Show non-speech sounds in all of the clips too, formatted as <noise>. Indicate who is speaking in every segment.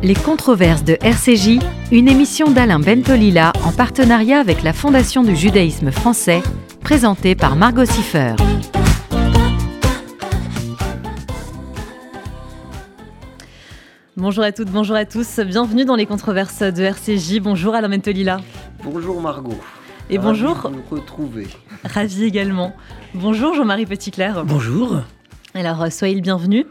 Speaker 1: Les controverses de RCJ, une émission d'Alain Bentolila en partenariat avec la Fondation du judaïsme français, présentée par Margot Siffer.
Speaker 2: Bonjour à toutes, bonjour à tous, bienvenue dans les controverses de RCJ. Bonjour Alain Bentolila.
Speaker 3: Bonjour Margot.
Speaker 2: Et bonjour.
Speaker 3: De nous retrouver.
Speaker 2: Ravi également. Bonjour Jean-Marie Petitclerc.
Speaker 4: Bonjour.
Speaker 2: Alors, euh, soyez le bienvenu.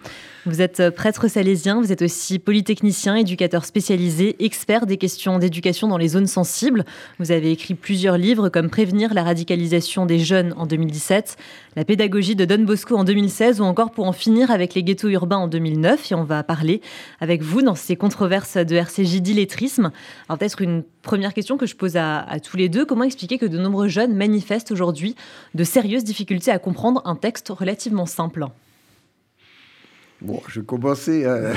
Speaker 2: Vous êtes euh, prêtre salésien, vous êtes aussi polytechnicien, éducateur spécialisé, expert des questions d'éducation dans les zones sensibles. Vous avez écrit plusieurs livres comme Prévenir la radicalisation des jeunes en 2017, La pédagogie de Don Bosco en 2016 ou encore Pour en finir avec les ghettos urbains en 2009. Et on va parler avec vous dans ces controverses de RCJ d'illettrisme. Alors peut-être une première question que je pose à, à tous les deux. Comment expliquer que de nombreux jeunes manifestent aujourd'hui de sérieuses difficultés à comprendre un texte relativement simple?
Speaker 3: Bon, je commençais. Euh...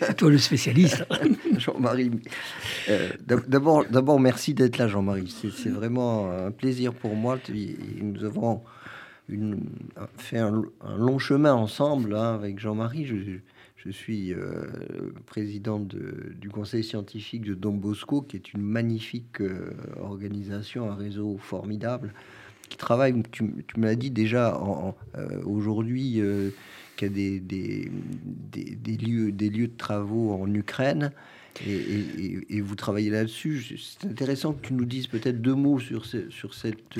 Speaker 4: c'est toi le spécialiste. <laughs>
Speaker 3: Jean-Marie. Euh, d'abord, d'abord, merci d'être là, Jean-Marie. C'est vraiment un plaisir pour moi. Nous avons une, fait un, un, long chemin ensemble hein, avec Jean-Marie. Je, je, suis euh, président de, du conseil scientifique de Don Bosco, qui est une magnifique euh, organisation, un réseau formidable qui travaille. Tu, tu me l'as dit déjà en, euh, aujourd'hui qu'il y a des, des, des, lieux, des lieux de travaux en Ukraine. Et, vous travaillez là-dessus. C'est intéressant que tu nous dises peut-être deux mots sur, sur cette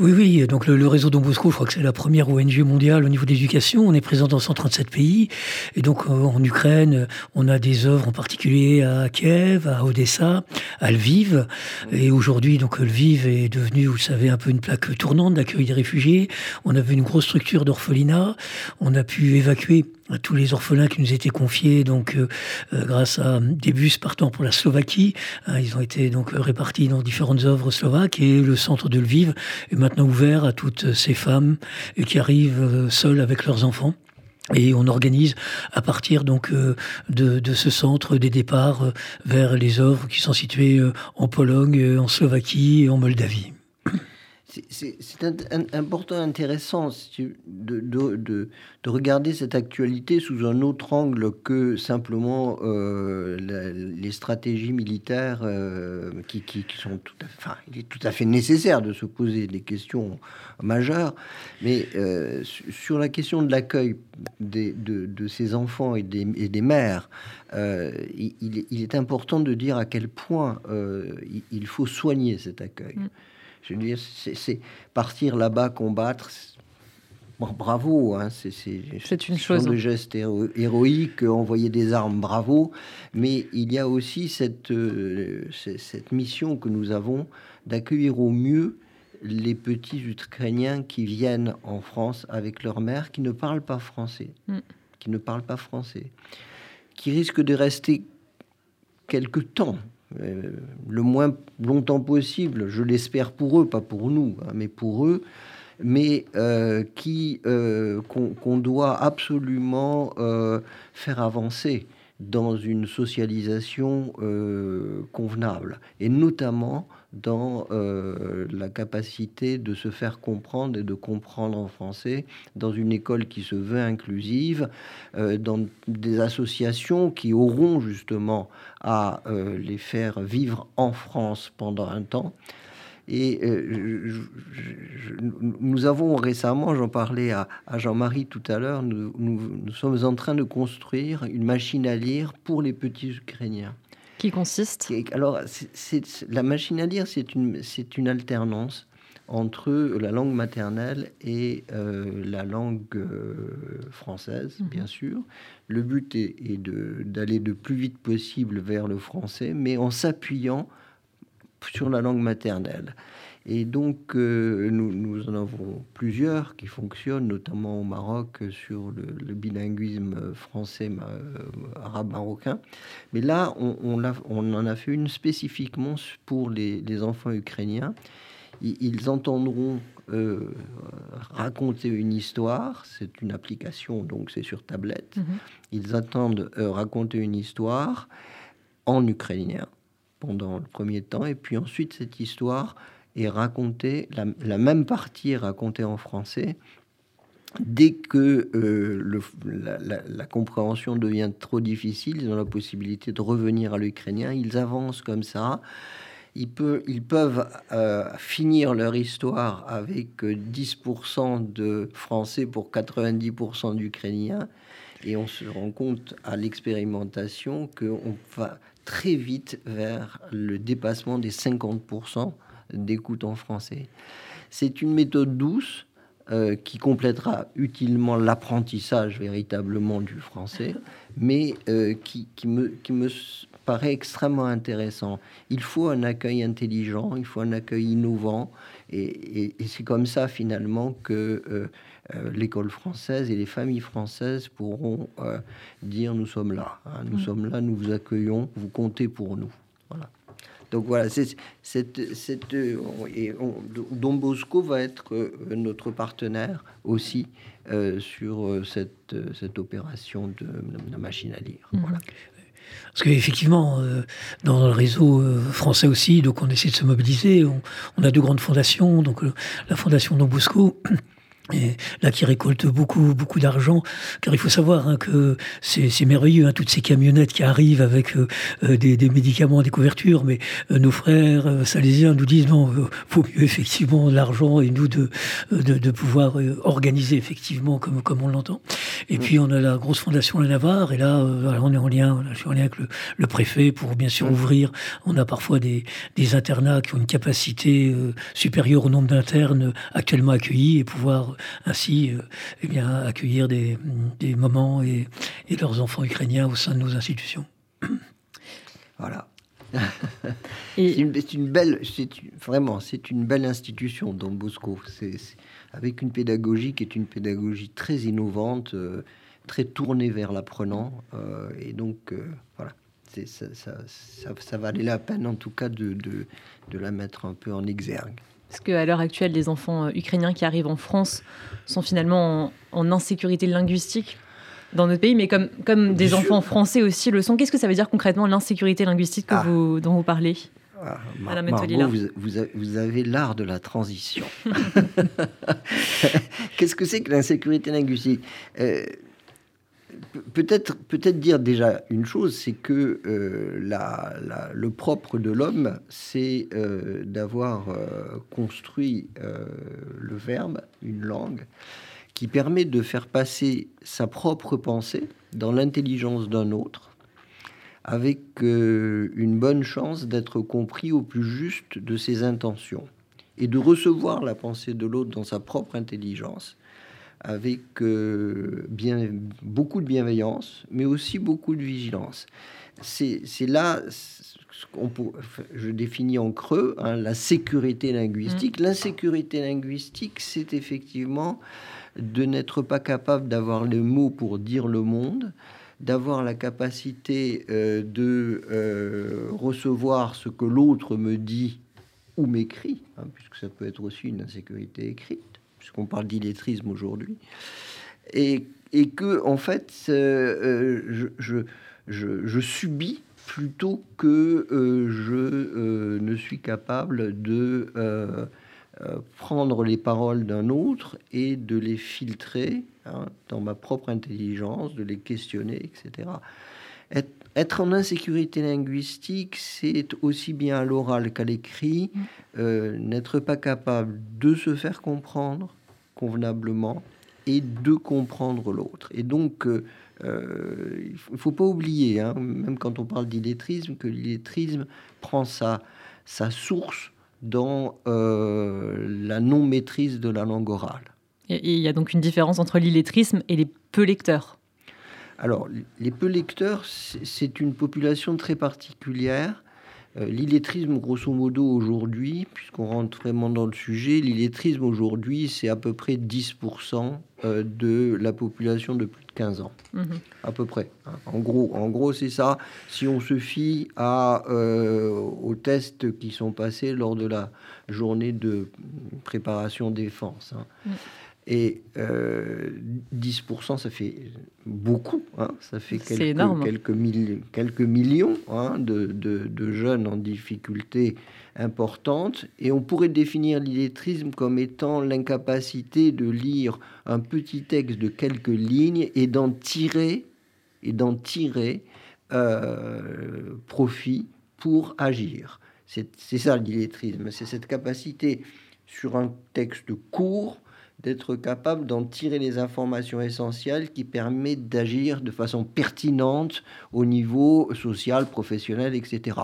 Speaker 4: oui, oui, donc le, réseau Don Bosco, je crois que c'est la première ONG mondiale au niveau de l'éducation. On est présent dans 137 pays. Et donc euh, en Ukraine, on a des œuvres en particulier à Kiev, à Odessa, à Lviv. Et aujourd'hui, donc Lviv est devenu, vous le savez, un peu une plaque tournante d'accueil des réfugiés. On avait une grosse structure d'orphelinat. On a pu évacuer tous les orphelins qui nous étaient confiés, donc euh, euh, grâce à des bus partant pour la Slovaquie. Hein, ils ont été donc répartis dans différentes œuvres slovaques et le centre de Lviv est maintenant ouvert à toutes ces femmes qui arrivent euh, seules avec leurs enfants. Et on organise à partir donc euh, de, de, ce centre des départs vers les œuvres qui sont situées en Pologne, en Slovaquie et en Moldavie.
Speaker 3: C'est important, intéressant de, de, de, de, regarder cette actualité sous un autre angle que simplement euh, les stratégies militaires euh, qui, qui, qui, sont tout à, enfin, il est tout à fait nécessaire de se poser des questions majeures, mais euh, sur la question de l'accueil de, ces enfants et des, et des mères, il, il, est important de dire à quel point il faut soigner cet accueil. Mm. Je veux dire, c'est partir là-bas, combattre. Bon, bravo, hein,
Speaker 2: c'est une chose.
Speaker 3: de geste héro héroïque, envoyer des armes, bravo. Mais il y a aussi cette, euh, cette mission que nous avons d'accueillir au mieux les petits Ukrainiens qui viennent en France avec leur mère, qui ne parlent pas français, mm. qui ne parlent pas français, qui risquent de rester quelque temps le moins longtemps possible, je l'espère pour eux, pas pour nous, hein, mais pour eux, mais euh, qui euh, qu'on qu doit absolument euh, faire avancer dans une socialisation convenable, et notamment dans euh, la capacité de se faire comprendre et de comprendre en français dans une école qui se veut inclusive, euh, dans des associations qui auront justement à euh, les faire vivre en France pendant un temps. Et nous avons récemment, j'en parlais à, Jean-Marie tout à l'heure, nous, sommes en train de construire une machine à lire pour les petits Ukrainiens.
Speaker 2: Qui consiste
Speaker 3: Alors, c est, c est, la machine à lire, c'est une, une alternance entre la langue maternelle et euh, la langue euh, française, mmh. bien sûr. Le but est, est d'aller de, de plus vite possible vers le français, mais en s'appuyant sur la langue maternelle. Et donc, euh, nous, nous, en avons plusieurs qui fonctionnent, notamment au Maroc, sur le, le bilinguisme français-arabe-marocain. Mais là, on, on, a, on, en a fait une spécifiquement pour les, les enfants ukrainiens. Ils, entendront euh, raconter une histoire. C'est une application, donc c'est sur tablette. Mm -hmm. Ils attendent euh, raconter une histoire en ukrainien pendant le premier temps, et puis ensuite cette histoire est racontée, la, même partie racontée en français, dès que euh, la, compréhension devient trop difficile, ils ont la possibilité de revenir à l'ukrainien. Ils avancent comme ça. Ils, ils peuvent euh, finir leur histoire avec 10% de français pour 90% d'ukrainiens. Et on se rend compte à l'expérimentation qu'on va très vite vers le dépassement des 50% d'écoute en français. C'est une méthode douce euh, qui complétera utilement l'apprentissage véritablement du français, <laughs> mais euh, qui, me, qui me paraît extrêmement intéressant. Il faut un accueil intelligent, il faut un accueil innovant, et, c'est comme ça finalement que euh, l'école française et les familles françaises pourront dire nous sommes là, hein, nous mm. sommes là, nous vous accueillons, vous comptez pour nous. Donc voilà, c'est, cette, cette, et Don Bosco va être euh, notre partenaire aussi euh, sur euh, cette, cette opération de, la machine à lire. Mhm. Voilà.
Speaker 4: Parce qu'effectivement, dans le réseau français aussi, donc on essaie de se mobiliser. On, on a deux grandes fondations, donc la fondation Don Bosco et là qui récolte beaucoup beaucoup d'argent. Car il faut savoir hein, que c'est merveilleux hein, toutes ces camionnettes qui arrivent avec euh, euh, des, des, médicaments des couvertures. Mais euh, nos frères salésiens nous disent non faut mieux effectivement l'argent et nous de, de, de pouvoir organiser effectivement comme comme on l'entend et puis on a la grosse fondation La Navarre et là on est en lien je suis en lien avec le, le, préfet pour bien sûr ouvrir on a parfois des, des internats qui ont une capacité supérieure au nombre d'internes actuellement accueillis et pouvoir ainsi euh, eh bien, accueillir des, moments et, leurs enfants ukrainiens au sein de nos institutions. <coughs>
Speaker 3: Voilà. c'est une, belle, c'est vraiment, c'est une belle institution, Don Bosco. C'est avec une pédagogie qui est une pédagogie très innovante, euh, très tournée vers l'apprenant, euh, et donc voilà, ça, ça, ça, valait la peine en tout cas de, de, de la mettre un peu en exergue.
Speaker 2: Parce qu'à l'heure actuelle, les enfants euh, ukrainiens qui arrivent en France sont finalement en, insécurité linguistique dans notre pays, mais comme, comme des enfants français aussi le sont. Qu'est-ce que ça veut dire concrètement l'insécurité linguistique que ah. vous, dont vous parlez?
Speaker 3: Ah, vous, vous, avez l'art de la transition. <laughs> Qu'est-ce que c'est que l'insécurité linguistique? Euh, peut-être peut-être dire déjà une chose, c'est que euh, le propre de l'homme, c'est euh, d'avoir construit le verbe, une langue, qui permet de faire passer sa propre pensée dans l'intelligence d'un autre, avec une bonne chance d'être compris au plus juste de ses intentions et de recevoir la pensée de l'autre dans sa propre intelligence avec euh, bien, beaucoup de bienveillance, mais aussi beaucoup de vigilance. C'est là, qu'on je définis en creux, hein, la sécurité linguistique. Mmh. L'insécurité linguistique, c'est effectivement de n'être pas capable d'avoir les mots pour dire le monde, d'avoir la capacité euh, de euh, recevoir ce que l'autre me dit ou m'écrit, hein, puisque ça peut être aussi une insécurité écrite puisqu'on parle d'illettrisme aujourd'hui, et, et, que, en fait, euh, je, je, je, subis plutôt que je ne suis capable de prendre les paroles d'un autre et de les filtrer hein, dans ma propre intelligence, de les questionner, etc. Être, être en insécurité linguistique, c'est aussi bien à l'oral qu'à l'écrit, mm. euh, n'être pas capable de se faire comprendre convenablement et de comprendre l'autre. Et donc, euh, euh, il ne faut pas oublier, hein, même quand on parle d'illettrisme, que l'illettrisme prend sa, sa source dans la non-maîtrise de la langue orale.
Speaker 2: Et il y a donc une différence entre l'illettrisme et les peu lecteurs.
Speaker 3: Alors, les peu lecteurs, c'est une population très particulière. Euh, l'illettrisme, grosso modo, aujourd'hui, puisqu'on rentre vraiment dans le sujet, l'illettrisme aujourd'hui, c'est à peu près 10% euh, de la population de plus de 15 ans. Mhm. À peu près. Hein. En gros, en gros c'est ça. Si on se fie à, euh, aux tests qui sont passés lors de la journée de préparation défense. Hein. Et 10%, ça fait beaucoup. Hein. ça fait quelques, quelques, quelques millions hein, de, de, jeunes en difficulté importante. Et on pourrait définir l'illettrisme comme étant l'incapacité de lire un petit texte de quelques lignes et d'en tirer, et d'en tirer euh, profit pour agir. C'est ça l'illettrisme, c'est cette capacité sur un texte court d'être capable d'en tirer les informations essentielles qui permettent d'agir de façon pertinente au niveau social, professionnel, etc.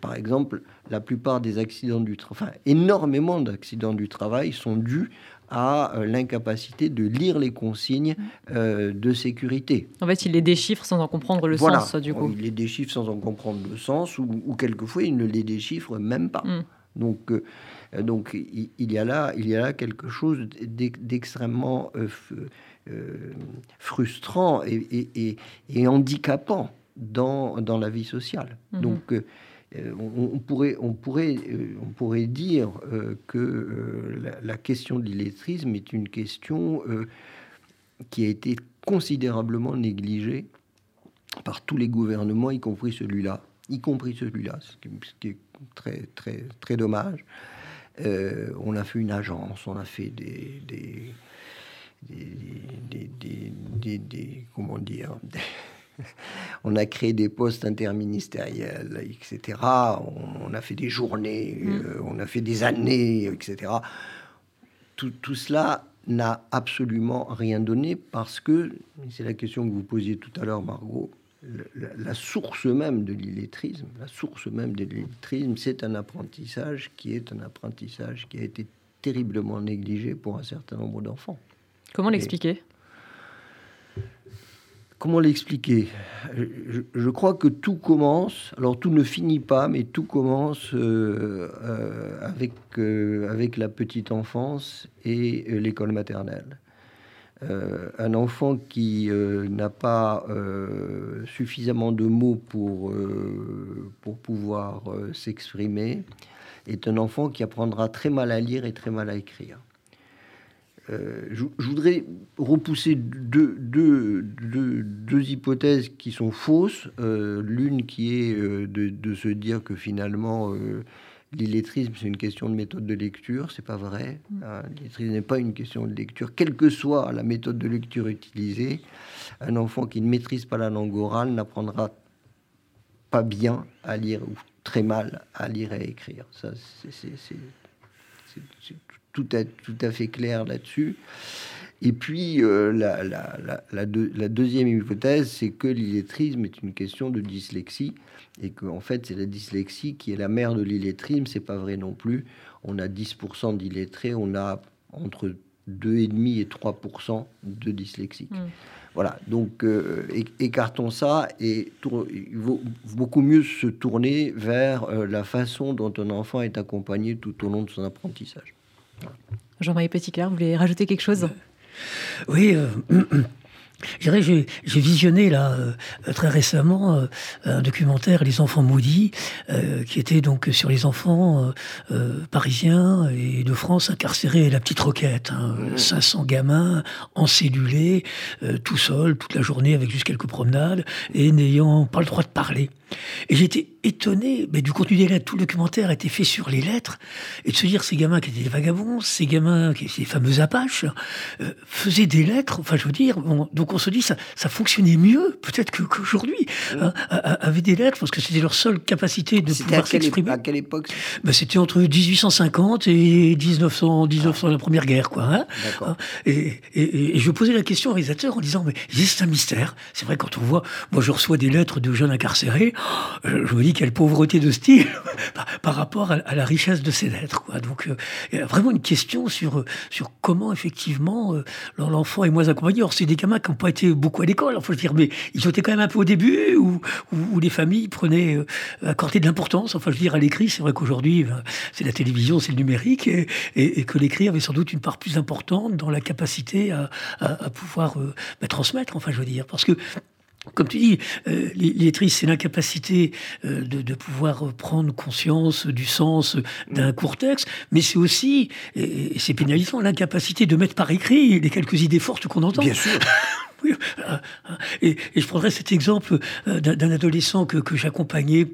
Speaker 3: Par exemple, la plupart des accidents du travail, enfin énormément d'accidents du travail sont dus à euh, l'incapacité de lire les consignes euh, de sécurité.
Speaker 2: En fait, il les déchiffre sans en comprendre le sens, du coup.
Speaker 3: Il les déchiffre sans en comprendre le sens, ou, quelquefois il ne les déchiffre même pas. Mm. Donc, euh, donc il, y a là, il y a là quelque chose d'extrêmement frustrant et, et, handicapant dans, dans la vie sociale. Mm-hmm. Donc euh, on, pourrait, on, pourrait, euh, on pourrait dire euh, que la, question de l'illettrisme est une question qui a été considérablement négligée par tous les gouvernements, y compris celui-là, y compris celui-là, ce, qui est très, très, très dommage. On a fait une agence, on a fait des, des, des, des comment dire, <laughs> on a créé des postes interministériels, etc. On, a fait des journées, mm. euh, on a fait des années, etc. Tout, cela n'a absolument rien donné parce que, c'est la question que vous posiez tout à l'heure, Margot, la, source même de l'illettrisme, la source même de l'illettrisme, c'est un apprentissage qui est un apprentissage qui a été terriblement négligé pour un certain nombre d'enfants.
Speaker 2: Comment l'expliquer?
Speaker 3: Comment l'expliquer? Je, crois que tout commence, alors tout ne finit pas, mais tout commence euh, euh, avec, euh, avec la petite enfance et l'école maternelle. Un enfant qui n'a pas suffisamment de mots pour, pour pouvoir s'exprimer est un enfant qui apprendra très mal à lire et très mal à écrire. Euh, je, voudrais repousser deux, hypothèses qui sont fausses. Euh, l'une qui est euh, de, se dire que finalement l'illettrisme c'est une question de méthode de lecture, c'est pas vrai. Mm. Hein, l'illettrisme n'est pas une question de lecture, quelle que soit la méthode de lecture utilisée. Un enfant qui ne maîtrise pas la langue orale n'apprendra pas bien à lire ou très mal à lire et à écrire. Ça, c'est tout à, tout à fait clair là-dessus. Et puis, euh, la, la, la, deuxième hypothèse, c'est que l'illettrisme est une question de dyslexie et qu'en en fait, c'est la dyslexie qui est la mère de l'illettrisme. C'est pas vrai non plus. On a 10% d'illettrés, on a entre 2,5 et 3% de dyslexiques. Hmm. Voilà, donc euh, écartons ça et il vaut beaucoup mieux se tourner vers euh, la façon dont un enfant est accompagné tout au long de son apprentissage.
Speaker 2: Jean-Marie Petitclerc, vous voulez rajouter quelque chose?
Speaker 4: Oui. Euh, <clears throat> j'ai visionné là euh, très récemment euh, un documentaire Les enfants maudits qui était donc sur les enfants parisiens et de France incarcérés la petite roquette 500 mmh. gamins encellulés tout seuls toute la journée avec juste quelques promenades et n'ayant pas le droit de parler et j'étais étonné mais du contenu des lettres. Tout le documentaire était fait sur les lettres. Et de se dire, ces gamins qui étaient des vagabonds, ces gamins, qui, ces fameux apaches, euh, faisaient des lettres. Enfin, je veux dire, donc on se dit, ça, ça fonctionnait mieux, peut-être qu'aujourd'hui, hein, avec des lettres, parce que c'était leur seule capacité de pouvoir s'exprimer.
Speaker 3: À quelle époque?
Speaker 4: Ben, C'était entre 1850 et 1900, 1900 la Première Guerre, quoi. Hein, hein et, et, et, je posais la question au réalisateur en disant, mais c'est un mystère. C'est vrai, quand on voit, moi je reçois des lettres de jeunes incarcérés, je me dis quelle pauvreté de style <laughs> par, rapport à, la richesse de ces lettres. Donc, euh, il y a vraiment une question sur, sur comment, effectivement, euh, l'enfant est moins accompagné. Or, c'est des gamins qui n'ont pas été beaucoup à l'école, faut dire, mais ils été quand même un peu au début, où, où, les familles prenaient, euh, accordaient de l'importance. Enfin, je veux dire, à l'écrit, c'est vrai qu'aujourd'hui, ben, c'est la télévision, c'est le numérique, et, et, que l'écrit avait sans doute une part plus importante dans la capacité à, à, pouvoir ben, transmettre, enfin, je veux dire. Parce que comme tu dis, euh, l'illettrisme, c'est l'incapacité euh, de, pouvoir prendre conscience du sens d'un court texte, mais c'est aussi, et, c'est pénalisant, l'incapacité de mettre par écrit les quelques idées fortes qu'on entend.
Speaker 3: Bien sûr. <laughs>
Speaker 4: et, je prendrais cet exemple d'un adolescent que, que j'accompagnais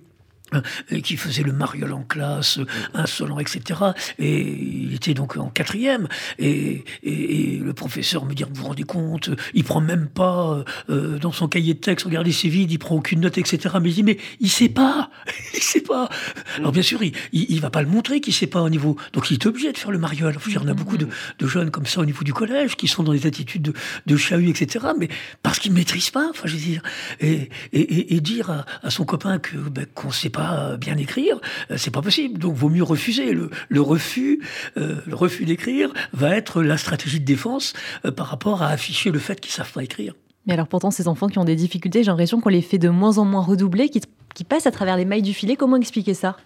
Speaker 4: qui faisait le mariole en classe, insolent, etc. Et il était donc en quatrième. Et, le professeur me dit, vous vous rendez compte, il prend même pas euh, dans son cahier de texte, regardez, c'est vide, il prend aucune note, etc. Mais il dit, mais il sait pas, <laughs> il sait pas. Alors bien sûr, il, il, va pas le montrer qu'il sait pas au niveau. Donc il est obligé de faire le mariole. Il y en a beaucoup de, jeunes comme ça au niveau du collège qui sont dans des attitudes de, de chahut, etc. Mais parce qu'ils maîtrisent pas, enfin je veux dire. Et, et, dire à, son copain que ben, qu'on sait pas euh, bien écrire, euh, c'est pas possible. Donc, vaut mieux refuser. Le, refus, euh, le refus d'écrire va être la stratégie de défense par rapport à afficher le fait qu'ils savent pas écrire.
Speaker 2: Mais alors, pourtant, ces enfants qui ont des difficultés, j'ai l'impression qu'on les fait de moins en moins redoubler, qui, passent à travers les mailles du filet. Comment expliquer ça?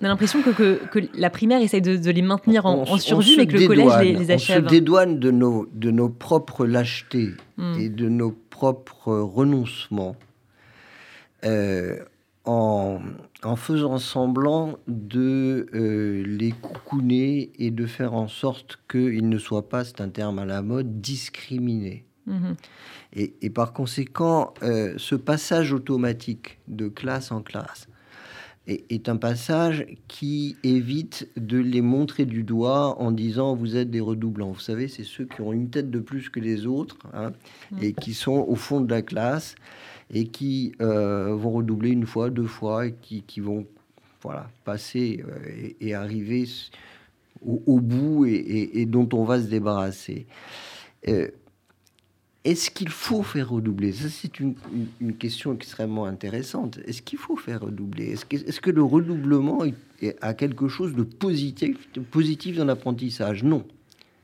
Speaker 2: On a l'impression que, la primaire essaye de, les maintenir en, survie, mais que le collège les, achève.
Speaker 3: On se dédouane de nos, de nos propres lâchetés hmm. et de nos propres renoncements euh, en, faisant semblant de euh, les coucouner et de faire en sorte qu'ils ne soient pas, c'est un terme à la mode, discriminés. Mhm. Et, par conséquent, euh, ce passage automatique de classe en classe est, un passage qui évite de les montrer du doigt en disant vous êtes des redoublants. Vous savez, c'est ceux qui ont une tête de plus que les autres hein, mhm. et qui sont au fond de la classe et qui euh, vont redoubler une fois, deux fois, et qui, qui vont voilà, passer euh, et, arriver au, bout et, dont on va se débarrasser. Euh, est-ce qu'il faut faire redoubler? Ça, c'est une, une, question extrêmement intéressante. Est-ce qu'il faut faire redoubler? Est-ce que, le redoublement a quelque chose de positif, de positif dans l'apprentissage? Non.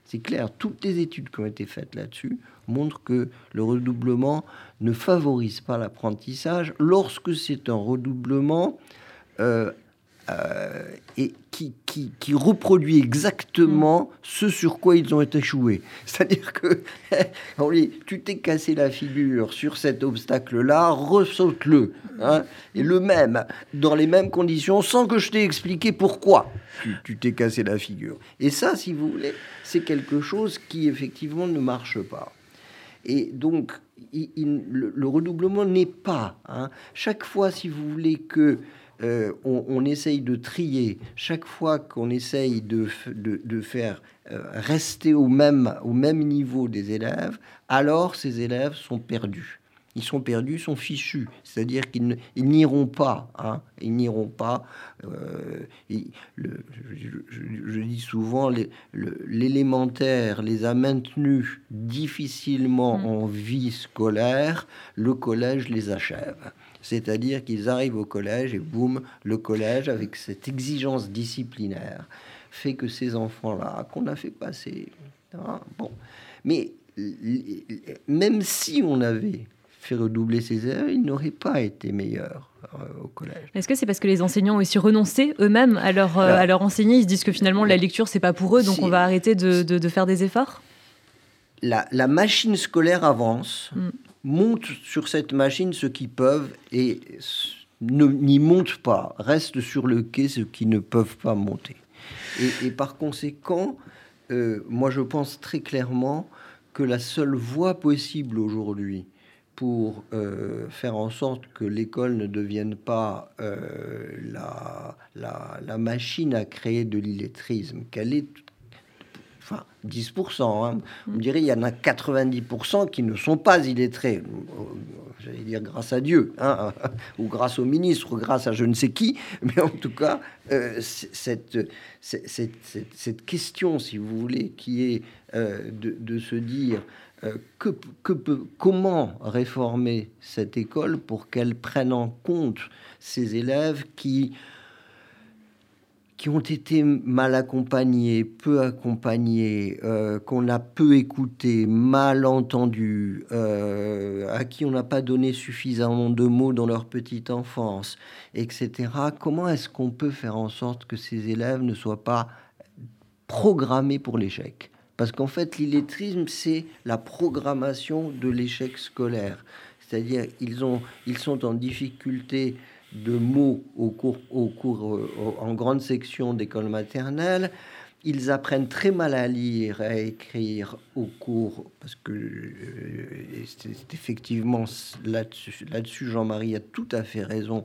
Speaker 3: C'est clair, toutes les études qui ont été faites là-dessus montrent que le redoublement ne favorise pas l'apprentissage lorsque c'est un redoublement euh, euh, et qui, qui, reproduit exactement ce sur quoi ils ont été échoués. <laughs> C'est-à-dire que <laughs> tu t'es cassé la figure sur cet obstacle-là, ressaute-le. Hein, et le même, dans les mêmes conditions, sans que je t'ai expliqué pourquoi tu t'es cassé la figure. Et ça, si vous voulez, c'est quelque chose qui effectivement ne marche pas. Et donc, le, redoublement n'est pas. Hein. Chaque fois, si vous voulez que euh, on, essaye de trier, chaque fois qu'on essaye de, de, faire euh, rester au même, au même niveau des élèves, alors ces élèves sont perdus ils sont perdus, sont fichus. C'est-à-dire qu'ils n'iront pas. Hein, ils n'iront pas. Euh, je, dis souvent, l'élémentaire les, a maintenus difficilement mmh. en vie scolaire. Le collège les achève. C'est-à-dire qu'ils arrivent au collège et boum, le collège, avec cette exigence disciplinaire, fait que ces enfants-là, qu'on a fait passer. Hein, bon. Mais même si on avait fait redoubler ses élèves, il n'aurait pas été meilleur euh, au collège.
Speaker 2: Est-ce que c'est parce que les enseignants ont aussi renoncé eux-mêmes à leur, euh, à leur enseigner? Ils se disent que finalement la lecture, c'est pas pour eux, donc on va arrêter de, de, faire des efforts?
Speaker 3: La, la, machine scolaire avance, mm. Monte sur cette machine ce qu'ils peuvent et n'y montent pas, restent sur le quai ceux qui ne peuvent pas monter. Et, par conséquent, euh, moi je pense très clairement que la seule voie possible aujourd'hui pour euh, faire en sorte que l'école ne devienne pas euh, la, la, la, machine à créer de l'illettrisme, qu'elle est 10%. Hein. On dirait il y en a 90% qui ne sont pas illettrés. J'allais dire grâce à Dieu, hein, <laughs> ou grâce au ministre, ou grâce à je ne sais qui. Mais en tout cas, euh, cette, cette, cette, question, si vous voulez, qui est de, de, se dire euh, que, peut, comment réformer cette école pour qu'elle prenne en compte ces élèves qui, qui ont été mal accompagnés, peu accompagnés, euh, qu'on a peu écoutés, mal entendus, euh, à qui on n'a pas donné suffisamment de mots dans leur petite enfance, etc. Comment est-ce qu'on peut faire en sorte que ces élèves ne soient pas programmés pour l'échec? Parce qu'en fait, l'illettrisme, c'est la programmation de l'échec scolaire. C'est-à-dire ils, ils sont en difficulté de mots au cours, au cours euh, en grande section d'école maternelle. Ils apprennent très mal à lire et à écrire au cours, parce que euh, c'est effectivement là-dessus, là-dessus Jean-Marie a tout à fait raison.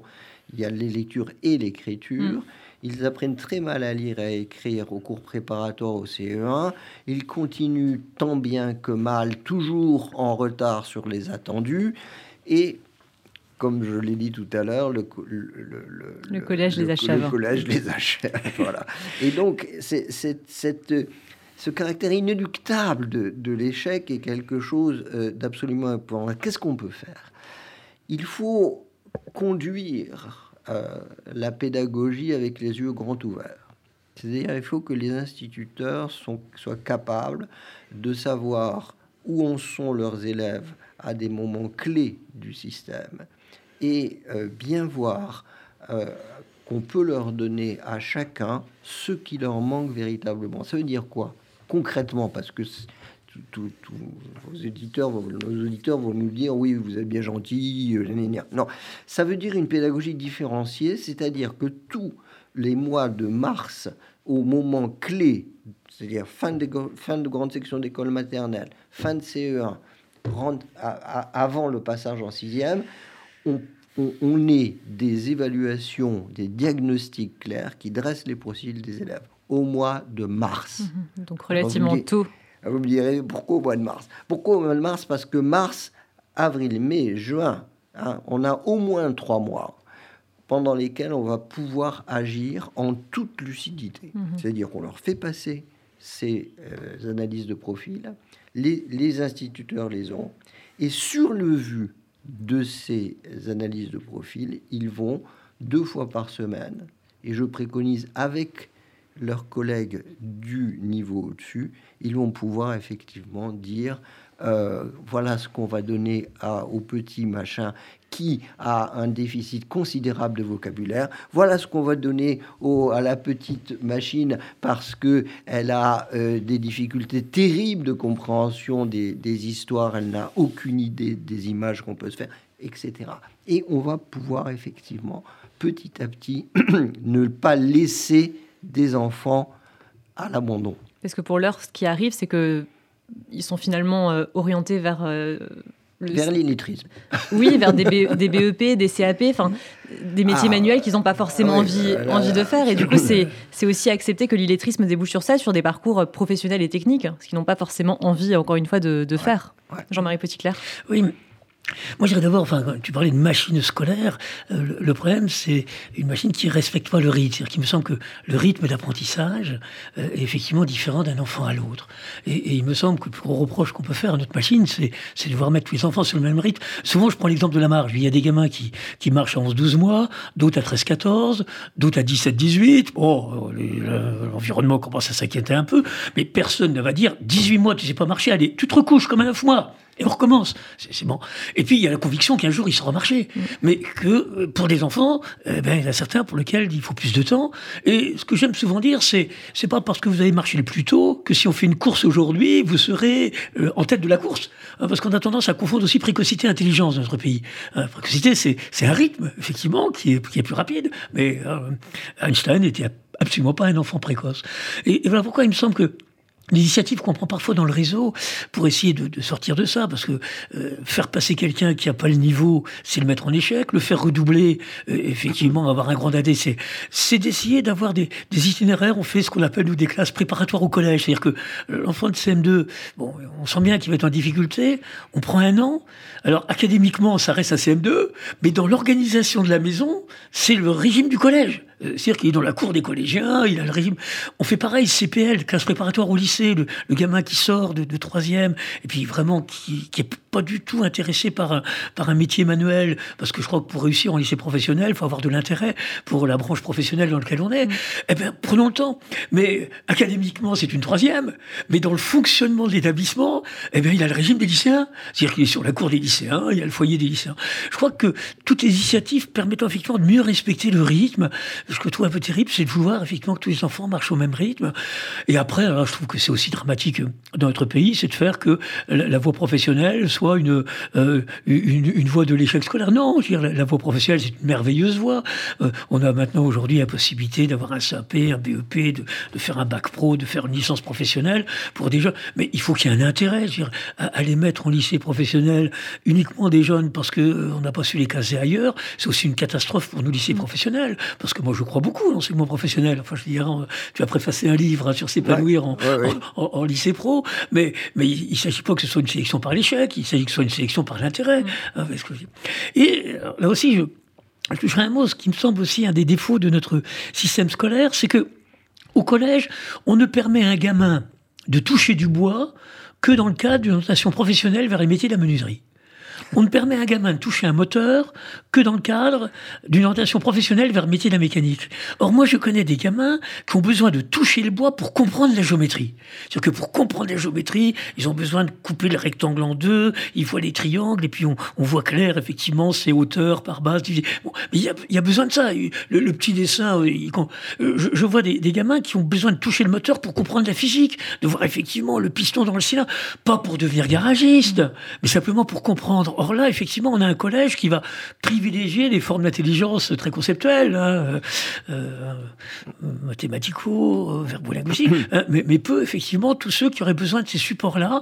Speaker 3: Il y a les lectures et l'écriture. Mm. Ils apprennent très mal à lire et à écrire au cours préparatoire au CE1. Ils continuent tant bien que mal, toujours en retard sur les attendus. Et comme je l'ai dit tout à l'heure, le,
Speaker 2: le, collège les achève.
Speaker 3: Le collège les <laughs> achève. voilà. Et donc, c'est, cette, ce caractère inéluctable de, de l'échec est quelque chose euh, d'absolument important. Qu'est-ce qu'on peut faire? Il faut conduire euh, la pédagogie avec les yeux grands ouverts. C'est-à-dire il faut que les instituteurs soient capables de savoir où en sont leurs élèves à des moments clés du système et euh, bien voir euh, qu'on peut leur donner à chacun ce qui leur manque véritablement. Ça veut dire quoi concrètement? Parce que tous vos éditeurs, nos auditeurs vont nous dire oui, vous êtes bien gentil. Euh, non, ça veut dire une pédagogie différenciée, c'est-à-dire que tous les mois de mars, au moment clé, c'est-à-dire fin de, fin de grande section d'école maternelle, fin de CE1, avant le passage en sixième, on, on, on est des évaluations, des diagnostics clairs qui dressent les profils des élèves au mois de mars.
Speaker 2: Mmh Donc relativement tôt.
Speaker 3: Vous me direz, pourquoi au mois de mars? Pourquoi au mois de mars? Parce que mars, avril, mai, juin, hein, on a au moins trois mois pendant lesquels on va pouvoir agir en toute lucidité. Mhm. C'est-à-dire qu'on leur fait passer ces euh, analyses de profil, les, les, instituteurs les ont, et sur le vu de ces analyses de profil, ils vont deux fois par semaine, et je préconise avec leurs collègues du niveau au-dessus, ils vont pouvoir effectivement dire euh, voilà ce qu'on va donner au petit machin qui a un déficit considérable de vocabulaire. Voilà ce qu'on va donner au, à la petite machine parce que elle a euh, des difficultés terribles de compréhension des, des histoires. Elle n'a aucune idée des images qu'on peut se faire, etc. Et on va pouvoir effectivement petit à petit <clears throat> ne pas laisser des enfants à l'abandon.
Speaker 2: Parce que pour l'heure, ce qui arrive, c'est que ils sont finalement euh, orientés vers
Speaker 3: euh, vers l'illettrisme.
Speaker 2: Oui, vers des, des, BEP, des CAP, enfin des métiers ah. manuels qu'ils n'ont pas forcément ah envie, envie de faire. Et du coup, <laughs> c'est aussi accepter que l'illettrisme débouche sur ça, sur des parcours professionnels et techniques, ce qu'ils n'ont pas forcément envie, encore une fois, de, de faire. Jean-Marie Petitclerc.
Speaker 4: Oui, moi, je dirais d'abord, enfin, tu parlais de machine scolaire, euh, le, problème, c'est une machine qui respecte pas le rythme. C'est-à-dire qu'il me semble que le rythme d'apprentissage euh, est effectivement différent d'un enfant à l'autre. Et, il me semble que le plus gros reproche qu'on peut faire à notre machine, c'est, de devoir mettre tous les enfants sur le même rythme. Souvent, je prends l'exemple de la marche. Il y a des gamins qui, qui marchent à 11-12 mois, d'autres à 13-14, d'autres à 17-18. Bon, l'environnement commence à s'inquiéter un peu, mais personne ne va dire 18 mois, tu sais pas marcher, allez, tu te recouches comme un 9 mois et on recommence. C'est bon. Et puis il y a la conviction qu'un jour il sera marché, mm. mais que euh, pour des enfants, eh ben, il y en a certains pour lesquels il faut plus de temps. Et ce que j'aime souvent dire, c'est c'est pas parce que vous avez marché le plus tôt que si on fait une course aujourd'hui, vous serez euh, en tête de la course. Hein, parce qu'on a tendance à confondre aussi précocité et intelligence dans notre pays. Hein, précocité, c'est c'est un rythme effectivement qui est qui est plus rapide, mais euh, Einstein n'était absolument pas un enfant précoce. et voilà pourquoi il me semble que L'initiative qu'on prend parfois dans le réseau pour essayer de, sortir de ça, parce que euh, faire passer quelqu'un qui n'a pas le niveau, c'est le mettre en échec. Le faire redoubler, euh, effectivement, avoir un grand AD, c'est, d'essayer d'avoir des, des, itinéraires. On fait ce qu'on appelle nous des classes préparatoires au collège, c'est-à-dire que euh, l'enfant de CM2, bon, on sent bien qu'il va être en difficulté. On prend un an. Alors académiquement, ça reste un CM2, mais dans l'organisation de la maison, c'est le régime du collège. C'est-à-dire qu'il est dans la cour des collégiens, il a le régime. On fait pareil, CPL, classe préparatoire au lycée, le, gamin qui sort de, troisième, et puis vraiment qui, qui est pas du tout intéressé par un, par un métier manuel, parce que je crois que pour réussir en lycée professionnel, il faut avoir de l'intérêt pour la branche professionnelle dans laquelle on est. Eh bien, prenons le temps. Mais académiquement, c'est une troisième, mais dans le fonctionnement de l'établissement, eh bien, il a le régime des lycéens. C'est-à-dire qu'il est sur la cour des lycéens, il y a le foyer des lycéens. Je crois que toutes les initiatives permettent effectivement de mieux respecter le rythme, ce que je trouve un peu terrible, c'est de vouloir effectivement que tous les enfants marchent au même rythme. Et après, alors, je trouve que c'est aussi dramatique dans notre pays, c'est de faire que la, voie professionnelle soit une, euh, une, voie de l'échec scolaire. Non, je veux dire, la, voie professionnelle, c'est une merveilleuse voie. Euh, on a maintenant aujourd'hui la possibilité d'avoir un CAP, un BEP, de, de, faire un bac pro, de faire une licence professionnelle pour des jeunes. Mais il faut qu'il y ait un intérêt, je veux dire, à, les mettre en lycée professionnel uniquement des jeunes parce qu'on on n'a pas su les caser ailleurs, c'est aussi une catastrophe pour nos lycées mmh. professionnels. Parce que moi, je crois beaucoup à l'enseignement professionnel. Enfin, je veux dire, tu as préfacé un livre hein, sur s'épanouir en, lycée pro, mais, mais il ne s'agit pas que ce soit une sélection par l'échec, il s'agit que ce soit une sélection par l'intérêt. Mmh. Hein, Et là aussi, je, je toucherai un mot, ce qui me semble aussi un des défauts de notre système scolaire, c'est que au collège, on ne permet à un gamin de toucher du bois que dans le cadre d'une orientation professionnelle vers les métiers de la menuiserie. On ne permet à un gamin de toucher un moteur que dans le cadre d'une orientation professionnelle vers le métier de la mécanique. Or, moi, je connais des gamins qui ont besoin de toucher le bois pour comprendre la géométrie. C'est-à-dire que pour comprendre la géométrie, ils ont besoin de couper le rectangle en deux, ils voient les triangles, et puis on, voit clair, effectivement, ces hauteurs par base. Mais il y, a, besoin de ça. Le, petit dessin, euh, euh, je, vois des, des, gamins qui ont besoin de toucher le moteur pour comprendre la physique, de voir effectivement le piston dans le cylindre, pas pour devenir garagiste, mais simplement pour comprendre Or là, effectivement, on a un collège qui va privilégier des formes d'intelligence très conceptuelles, hein, euh, euh, mathématico, euh, verbo-linguistique, <coughs> hein, mais, mais, peu, effectivement, tous ceux qui auraient besoin de ces supports-là.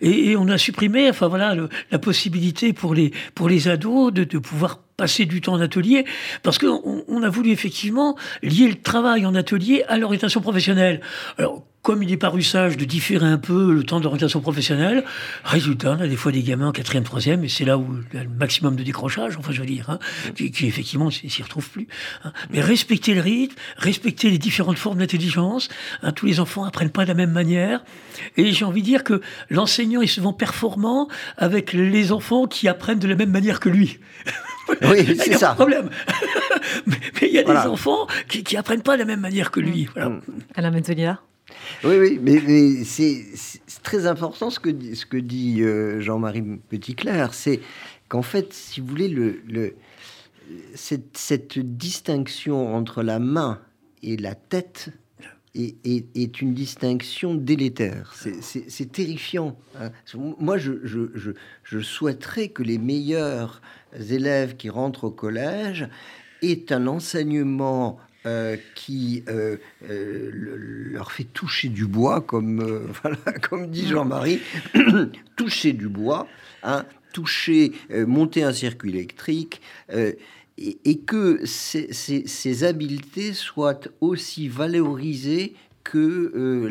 Speaker 4: Et, on a supprimé, enfin voilà, la possibilité pour les, pour les ados de, de pouvoir passer du temps en atelier, parce qu'on on a voulu effectivement lier le travail en atelier à l'orientation professionnelle. Alors, comme il est paru sage de différer un peu le temps d'orientation professionnelle, résultat, on a des fois des gamins en quatrième, troisième, et c'est là où il y a le maximum de décrochage, enfin je veux dire, hein, qui, qui, effectivement s'y retrouvent plus. Hein. Mais respecter le rythme, respecter les différentes formes d'intelligence, hein, tous les enfants apprennent pas de la même manière, et j'ai envie de dire que l'enseignant est souvent performant avec les enfants qui apprennent de la même manière que lui. <laughs> <laughs>
Speaker 3: Oui, c'est ça.
Speaker 4: problème. <laughs> mais, il y a des enfants qui, qui apprennent pas de la même manière que lui. Voilà. Mm.
Speaker 2: Alain Metzolia
Speaker 3: oui, oui, mais, c'est très important ce que, ce que dit euh, Jean-Marie Petitclerc. C'est qu'en fait, si vous voulez, le, le cette, cette, distinction entre la main et la tête est, est, une distinction délétère. C'est terrifiant. Hein. Moi, je, je, je, je, souhaiterais que les meilleurs élèves qui rentrent au collège aient un enseignement euh, qui euh, euh, leur fait toucher du bois, comme, <laughs> voilà, comme dit Jean-Marie, <coughs> toucher du bois, hein, toucher, monter un circuit électrique, et, que ces, ces, habiletés soient aussi valorisées que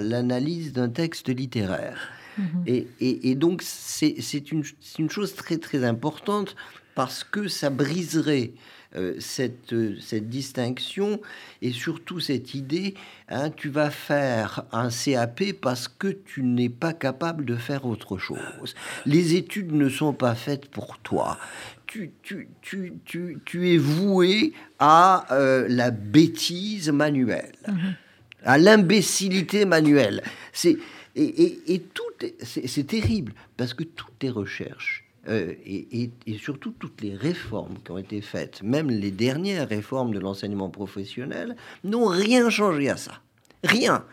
Speaker 3: l'analyse d'un texte littéraire. Mm-hmm. Et, et, et, donc, c'est une, une, chose très très importante parce que ça briserait euh, cette, cette distinction et surtout cette idée, hein, tu vas faire un CAP parce que tu n'es pas capable de faire autre chose. Les études ne sont pas faites pour toi. Tu, tu, tu, tu, tu es voué à euh, la bêtise manuelle, mhm. à l'imbécilité manuelle. C'est, et, et, et tout, c'est terrible parce que toutes tes recherches euh, et, surtout toutes les réformes qui ont été faites, même les dernières réformes de l'enseignement professionnel, n'ont rien changé à ça. Rien.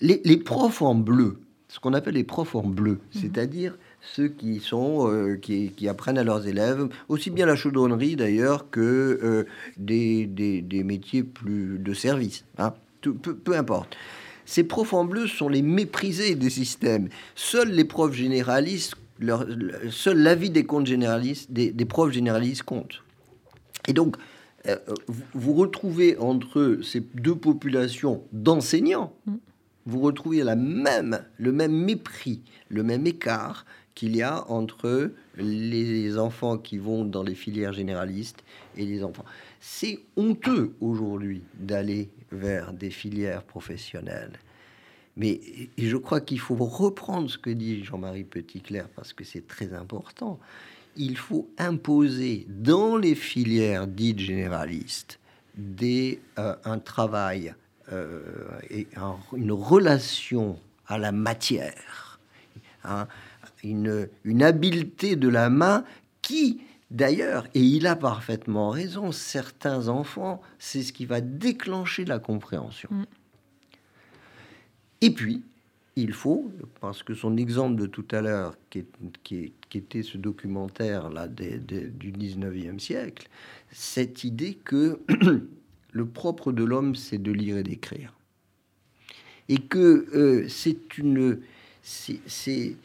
Speaker 3: Les, profs en bleu, ce qu'on appelle les profs en bleu, mhm. c'est-à-dire ceux qui sont euh, qui, apprennent à leurs élèves aussi bien la chaudronnerie d'ailleurs que euh, des, des, métiers plus de service, hein. peu, peu, importe. Ces profs en bleu sont les méprisés des systèmes. Seuls les profs généralistes leur, seul l'avis des comptes généralistes, des, profs généralistes compte. Et donc, euh, vous, retrouvez entre ces deux populations d'enseignants, mm. vous retrouvez la même, le même mépris, le même écart qu'il y a entre les enfants qui vont dans les filières généralistes et les enfants. C'est honteux aujourd'hui d'aller vers des filières professionnelles. Mais je crois qu'il faut reprendre ce que dit Jean-Marie Petitclerc parce que c'est très important. Il faut imposer dans les filières dites généralistes des, euh, un travail euh, et une relation à la matière, hein, une, une habileté de la main qui D'ailleurs, et il a parfaitement raison, certains enfants, c'est ce qui va déclencher la compréhension. Mm. Et puis, il faut, parce que son exemple de tout à l'heure, qui, qui, était ce documentaire-là du 19e siècle, cette idée que <clears throat> le propre de l'homme, c'est de lire et d'écrire. Et que euh, c'est une... C'est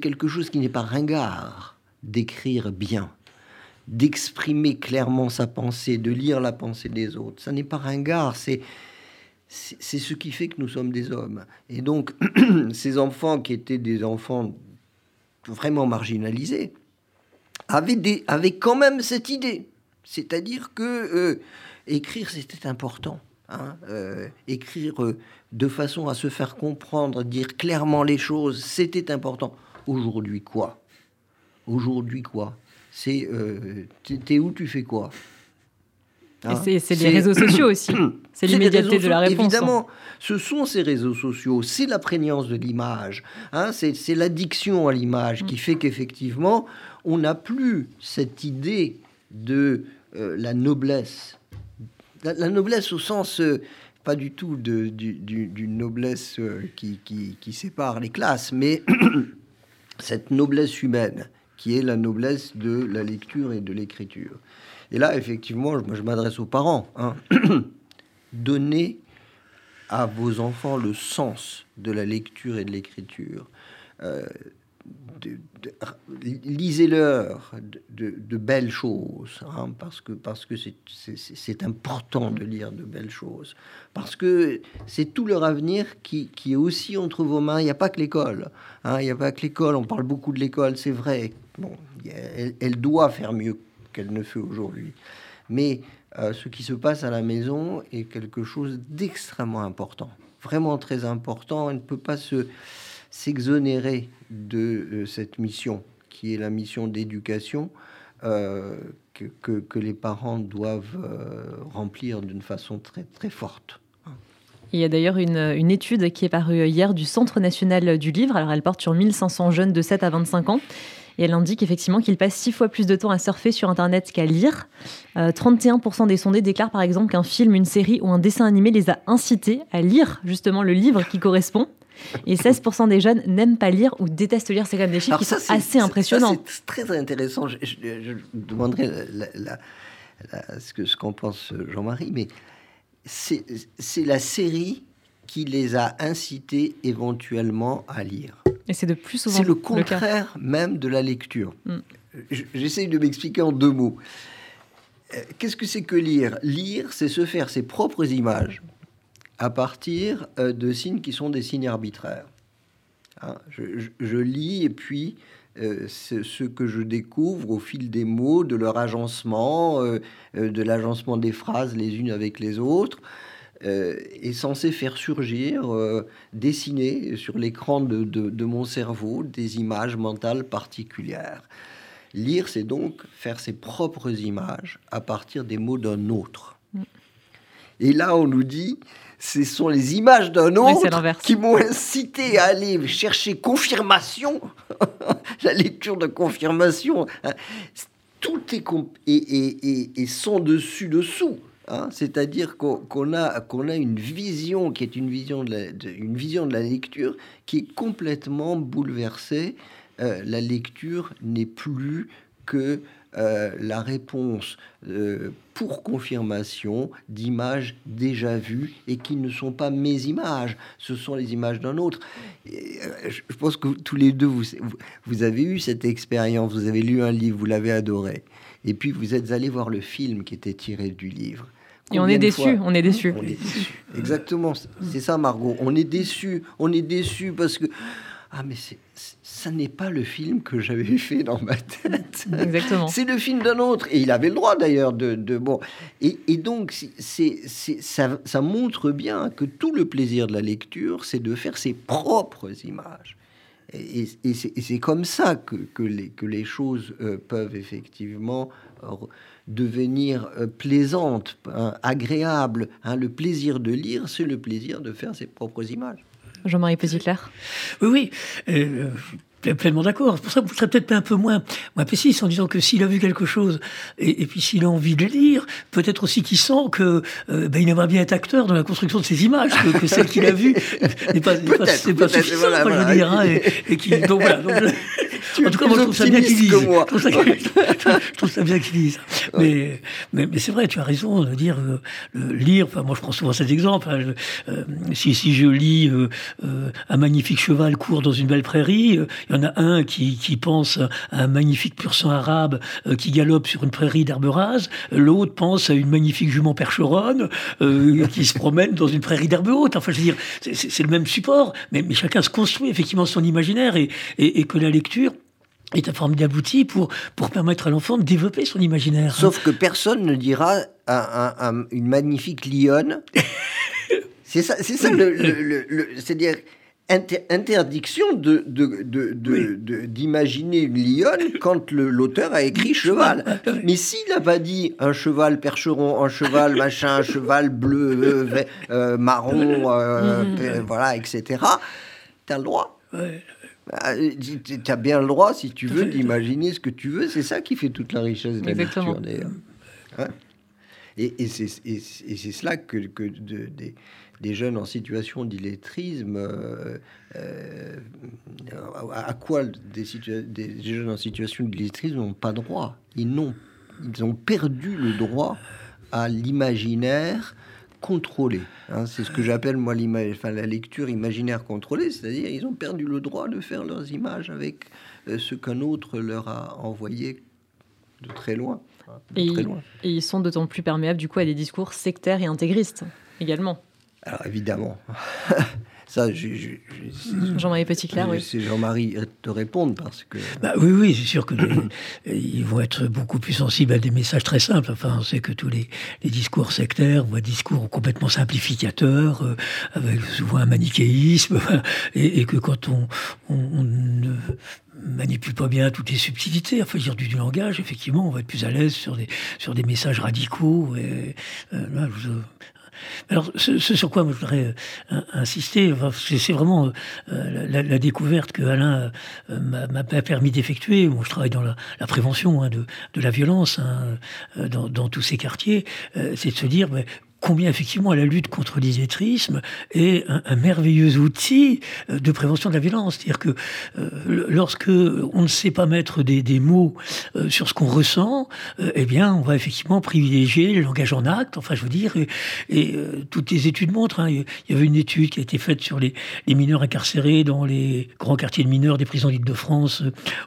Speaker 3: quelque chose qui n'est pas ringard d'écrire bien, d'exprimer clairement sa pensée, de lire la pensée des autres. Ça n'est pas ringard, c'est c'est ce qui fait que nous sommes des hommes. Et donc, <clears throat> ces enfants qui étaient des enfants vraiment marginalisés avaient, des, avaient quand même cette idée. C'est-à-dire que euh, écrire, c'était important. Hein, euh, écrire euh, de façon à se faire comprendre, dire clairement les choses, c'était important. Aujourd'hui, quoi? Aujourd'hui, quoi? C'est t'es où, tu fais quoi?
Speaker 2: Hein? C'est les réseaux sociaux aussi. <coughs> C'est l'immédiateté de la réponse.
Speaker 3: Évidemment, ce sont ces réseaux sociaux, c'est la prégnance de l'image, hein, c'est l'addiction à l'image qui mm. fait qu'effectivement, on n'a plus cette idée de euh, la noblesse. La, noblesse au sens, euh, pas du tout d'une du, noblesse euh, qui, qui, qui sépare les classes, mais <coughs> cette noblesse humaine qui est la noblesse de la lecture et de l'écriture. Et là, effectivement, je, m'adresse aux parents. Hein. <coughs> Donnez à vos enfants le sens de la lecture et de l'écriture. Euh, lisez-leur de, belles choses, hein, parce que parce que c'est important de lire de belles choses, parce que c'est tout leur avenir qui, est aussi entre vos mains. Il n'y a pas que l'école, hein, il n'y a pas que l'école. On parle beaucoup de l'école, c'est vrai. Bon, elle, elle, doit faire mieux qu'elle ne fait aujourd'hui. Mais euh, ce qui se passe à la maison est quelque chose d'extrêmement important, vraiment très important. Elle ne peut pas se s'exonérer de euh, cette mission qui est la mission d'éducation euh, que, que, les parents doivent remplir d'une façon très très forte.
Speaker 2: Il y a d'ailleurs une, une, étude qui est parue hier du Centre national du livre. Alors elle porte sur 1500 jeunes de 7 à 25 ans et elle indique effectivement qu'ils passent six fois plus de temps à surfer sur Internet qu'à lire. 31% euh, des sondés déclarent par exemple qu'un film, une série ou un dessin animé les a incités à lire justement le livre qui correspond. Et 16% des jeunes n'aiment pas lire ou détestent lire. C'est quand même des chiffres qui sont assez impressionnants.
Speaker 3: C'est très intéressant. Je, demanderai ce qu'en ce qu'en pense Jean-Marie, mais c'est la série qui les a incités éventuellement à lire.
Speaker 2: Et c'est de plus souvent.
Speaker 3: C'est le contraire même de la lecture. Mm. J'essaye de m'expliquer en deux mots. Euh, qu'est-ce que c'est que lire? Lire, c'est se faire ses propres images à partir euh, de signes qui sont des signes arbitraires. Hein, je, lis et puis euh, ce que je découvre au fil des mots, de leur agencement, de l'agencement des phrases les unes avec les autres, euh, est censé faire surgir, euh, dessiner sur l'écran de, mon cerveau des images mentales particulières. Lire, c'est donc faire ses propres images à partir des mots d'un autre. Et là, on nous dit, ce sont les images d'un autre qui m'ont incité à aller chercher confirmation, <laughs> la lecture de confirmation. Hein. Tout est, et, et sans dessus-dessous. Hein, c'est-à-dire qu'on a, qu'on a une vision qui est une vision de la, une vision de la lecture qui est complètement bouleversée. Euh, la lecture n'est plus que euh, la réponse euh, pour confirmation d'images déjà vues et qui ne sont pas mes images, ce sont les images d'un autre. je pense que tous les deux, vous, vous avez eu cette expérience, vous avez lu un livre, vous l'avez adoré. Et puis vous êtes allé voir le film qui était tiré du livre.
Speaker 2: Et on est déçu, on est déçu.
Speaker 3: On est déçu. Exactement, c'est ça Margot. On est déçu, on est déçu parce que ah mais ça n'est pas le film que j'avais <laughs> fait dans ma tête.
Speaker 2: Exactement.
Speaker 3: c'est le film d'un autre et il avait le droit d'ailleurs de, de, bon et, et donc c'est ça, ça montre bien que tout le plaisir de la lecture c'est de faire ses propres images. Et, et c'est comme ça que, que, les, que les choses euh, peuvent effectivement devenir euh, plaisante, hein, agréable. Hein. Le plaisir de lire, c'est le plaisir de faire ses propres images.
Speaker 2: Jean-Marie Petitclerc
Speaker 4: Oui, oui. Euh, pleinement d'accord. C'est pour ça que vous serez peut-être un peu moins, moins pessimiste en disant que s'il a vu quelque chose et, puis s'il a envie de le lire, peut-être aussi qu'il sent que euh, ben, il aimerait bien être acteur dans la construction de ces images, que, que celle qu'il a vue <laughs> n'est pas, c'est pas, suffisant, voilà, je veux dire. Hein, et, et donc voilà. Donc,
Speaker 3: en tout cas, moi, je trouve ça bien qu'il dise.
Speaker 4: Je trouve ça bien qu'il dise. <laughs> Mais, mais, mais c'est vrai, tu as raison de dire euh, lire. Enfin, moi, je prends souvent cet exemple. Hein, euh, si, si je lis euh, un magnifique cheval court dans une belle prairie, il y en a un qui, qui pense à un magnifique pur sang arabe qui galope sur une prairie d'herbes rases. L'autre pense à une magnifique jument percheronne qui se promène dans une prairie d'herbes hautes. Enfin, je veux dire, c'est le même support, mais, mais, chacun se construit effectivement son imaginaire et, et, et que la lecture est un formidable outil pour, pour permettre à l'enfant de développer son imaginaire.
Speaker 3: Sauf que personne ne dira à, une magnifique lionne. <laughs> c'est ça, c'est ça le, c'est-à-dire interdiction de, d'imaginer une lionne quand l'auteur a écrit cheval. Mais s'il n'a pas dit un cheval percheron, un cheval machin, un cheval bleu, euh, euh, marron, <laughs> euh, mm-hmm. voilà, etc., tu as le droit. Ah, tu as bien le droit, si tu veux, d'imaginer ce que tu veux. C'est ça qui fait toute la richesse de la lecture, d'ailleurs. Et, et c'est cela que, que des, des, jeunes en situation d'illettrisme, euh, euh, à quoi des, des, jeunes en situation d'illettrisme n'ont pas droit? Ils, ont, ils ont perdu le droit à l'imaginaire contrôlé. Hein. c'est ce que j'appelle moi enfin, la lecture imaginaire contrôlée, c'est-à-dire ils ont perdu le droit de faire leurs images avec euh, ce qu'un autre leur a envoyé de très loin.
Speaker 2: Hein, et, et ils sont d'autant plus perméables du coup à des discours sectaires et intégristes également.
Speaker 3: Alors évidemment. <laughs> Ça,
Speaker 2: Jean-Marie Petit-Clair, oui.
Speaker 3: C'est Jean-Marie te répondre parce que.
Speaker 4: Bah, oui, oui, c'est sûr que ils vont être beaucoup plus sensibles à des messages très simples. Enfin, on sait que tous les, discours sectaires ou discours complètement simplificateurs, euh, avec souvent un manichéisme, <laughs> et, que quand on, ne manipule pas bien toutes les subtilités, enfin dire du, du, langage, effectivement, on va être plus à l'aise sur des sur des messages radicaux. Et, euh, là, je, alors, ce, sur quoi je voudrais euh, insister, c'est vraiment euh, la, découverte que Alain euh, m'a permis d'effectuer. Moi, je travaille dans la, prévention hein, de, la violence hein, dans, tous ces quartiers. c'est de se dire, combien effectivement la lutte contre l'illettrisme est un, merveilleux outil euh, de prévention de la violence. C'est-à-dire que euh, lorsque on ne sait pas mettre des, mots euh, sur ce qu'on ressent, eh bien, on va effectivement privilégier le langage en acte. Enfin, je veux dire, et, toutes les études montrent. Hein, il y avait une étude qui a été faite sur les, mineurs incarcérés dans les grands quartiers de mineurs des prisons d'Île-de-France,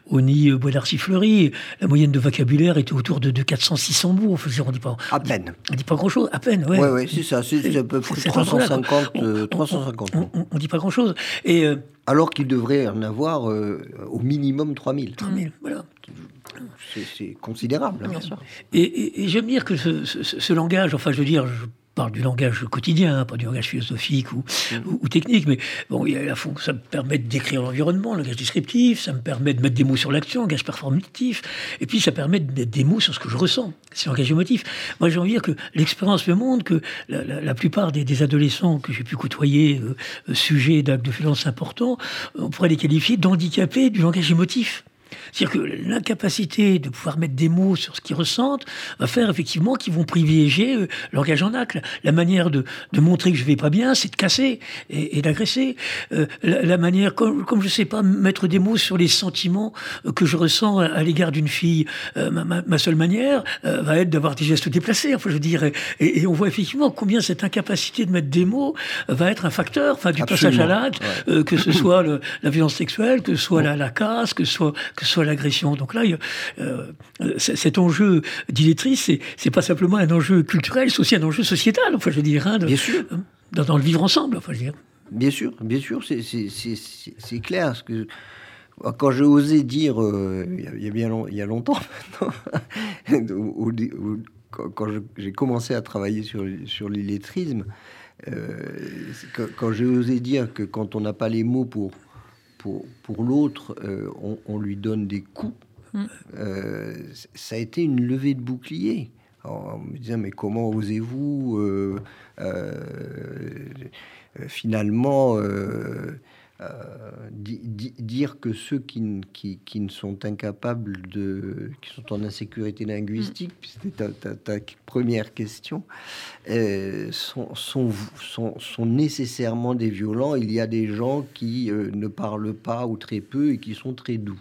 Speaker 4: au nid Bois d'Arcy-Fleury. La moyenne de vocabulaire était autour de, 400-600 mots. Enfin, on dit pas.
Speaker 3: À peine.
Speaker 4: On dit pas grand-chose. À peine, ouais.
Speaker 3: Oui, c'est ça, c'est à peu près 350.
Speaker 4: On ne dit pas grand-chose. Et, euh,
Speaker 3: Alors qu'il devrait en avoir euh, au minimum 3000.
Speaker 4: 3000, voilà.
Speaker 3: C'est considérable. Hein.
Speaker 2: Bien sûr.
Speaker 4: Et, et, j'aime dire que ce, ce, langage, enfin je veux dire, je parle du langage quotidien, pas du langage philosophique ou, mm. ou, technique, mais bon, il y a la fond, ça me permet de décrire l'environnement, le langage descriptif, ça me permet de mettre des mots sur l'action, langage performatif, et puis ça permet de mettre des mots sur ce que je ressens, c'est langage émotif. Moi, j'ai envie de dire que l'expérience me montre que la, plupart des, adolescents que j'ai pu côtoyer, euh, euh, sujets d'actes de violence importants, on pourrait les qualifier d'handicapés du langage émotif. C'est-à-dire que l'incapacité de pouvoir mettre des mots sur ce qu'ils ressentent va faire effectivement qu'ils vont privilégier euh, le langage en acte. La manière de, de, montrer que je vais pas bien, c'est de casser et, d'agresser. Euh, la, manière, comme, comme je sais pas mettre des mots sur les sentiments euh, que je ressens à, l'égard d'une fille, ma, ma, seule manière va être d'avoir des gestes déplacés. Enfin, je veux dire, et, on voit effectivement combien cette incapacité de mettre des mots va être un facteur, enfin, du passage à l'acte, que ce <coughs> soit le, la violence sexuelle, que ce soit la, la casse, que ce soit que ce soit l'agression. Donc là, euh, cet enjeu d'illettrisme, c'est pas simplement un enjeu culturel, c'est aussi un enjeu sociétal, enfin, je veux dire, hein,
Speaker 3: bien sûr.
Speaker 4: Hein, dans, le vivre ensemble, enfin, je veux dire.
Speaker 3: Bien sûr, bien sûr, c'est clair. Ce que, quand j'ai osé dire, euh, il y a bien il y a longtemps <laughs> quand j'ai commencé à travailler sur, sur l'illettrisme, euh, quand j'ai osé dire que quand on n'a pas les mots pour pour, pour l'autre, euh, on, lui donne des coups. Mm. Euh, ça a été une levée de bouclier. en me disant, mais comment osez-vous euh, dire que ceux qui, qui, qui, ne sont incapables de, qui sont en insécurité linguistique, mm. c'était ta, ta, première question, euh, sont, sont, sont, sont, nécessairement des violents. Il y a des gens qui euh, ne parlent pas ou très peu et qui sont très doux.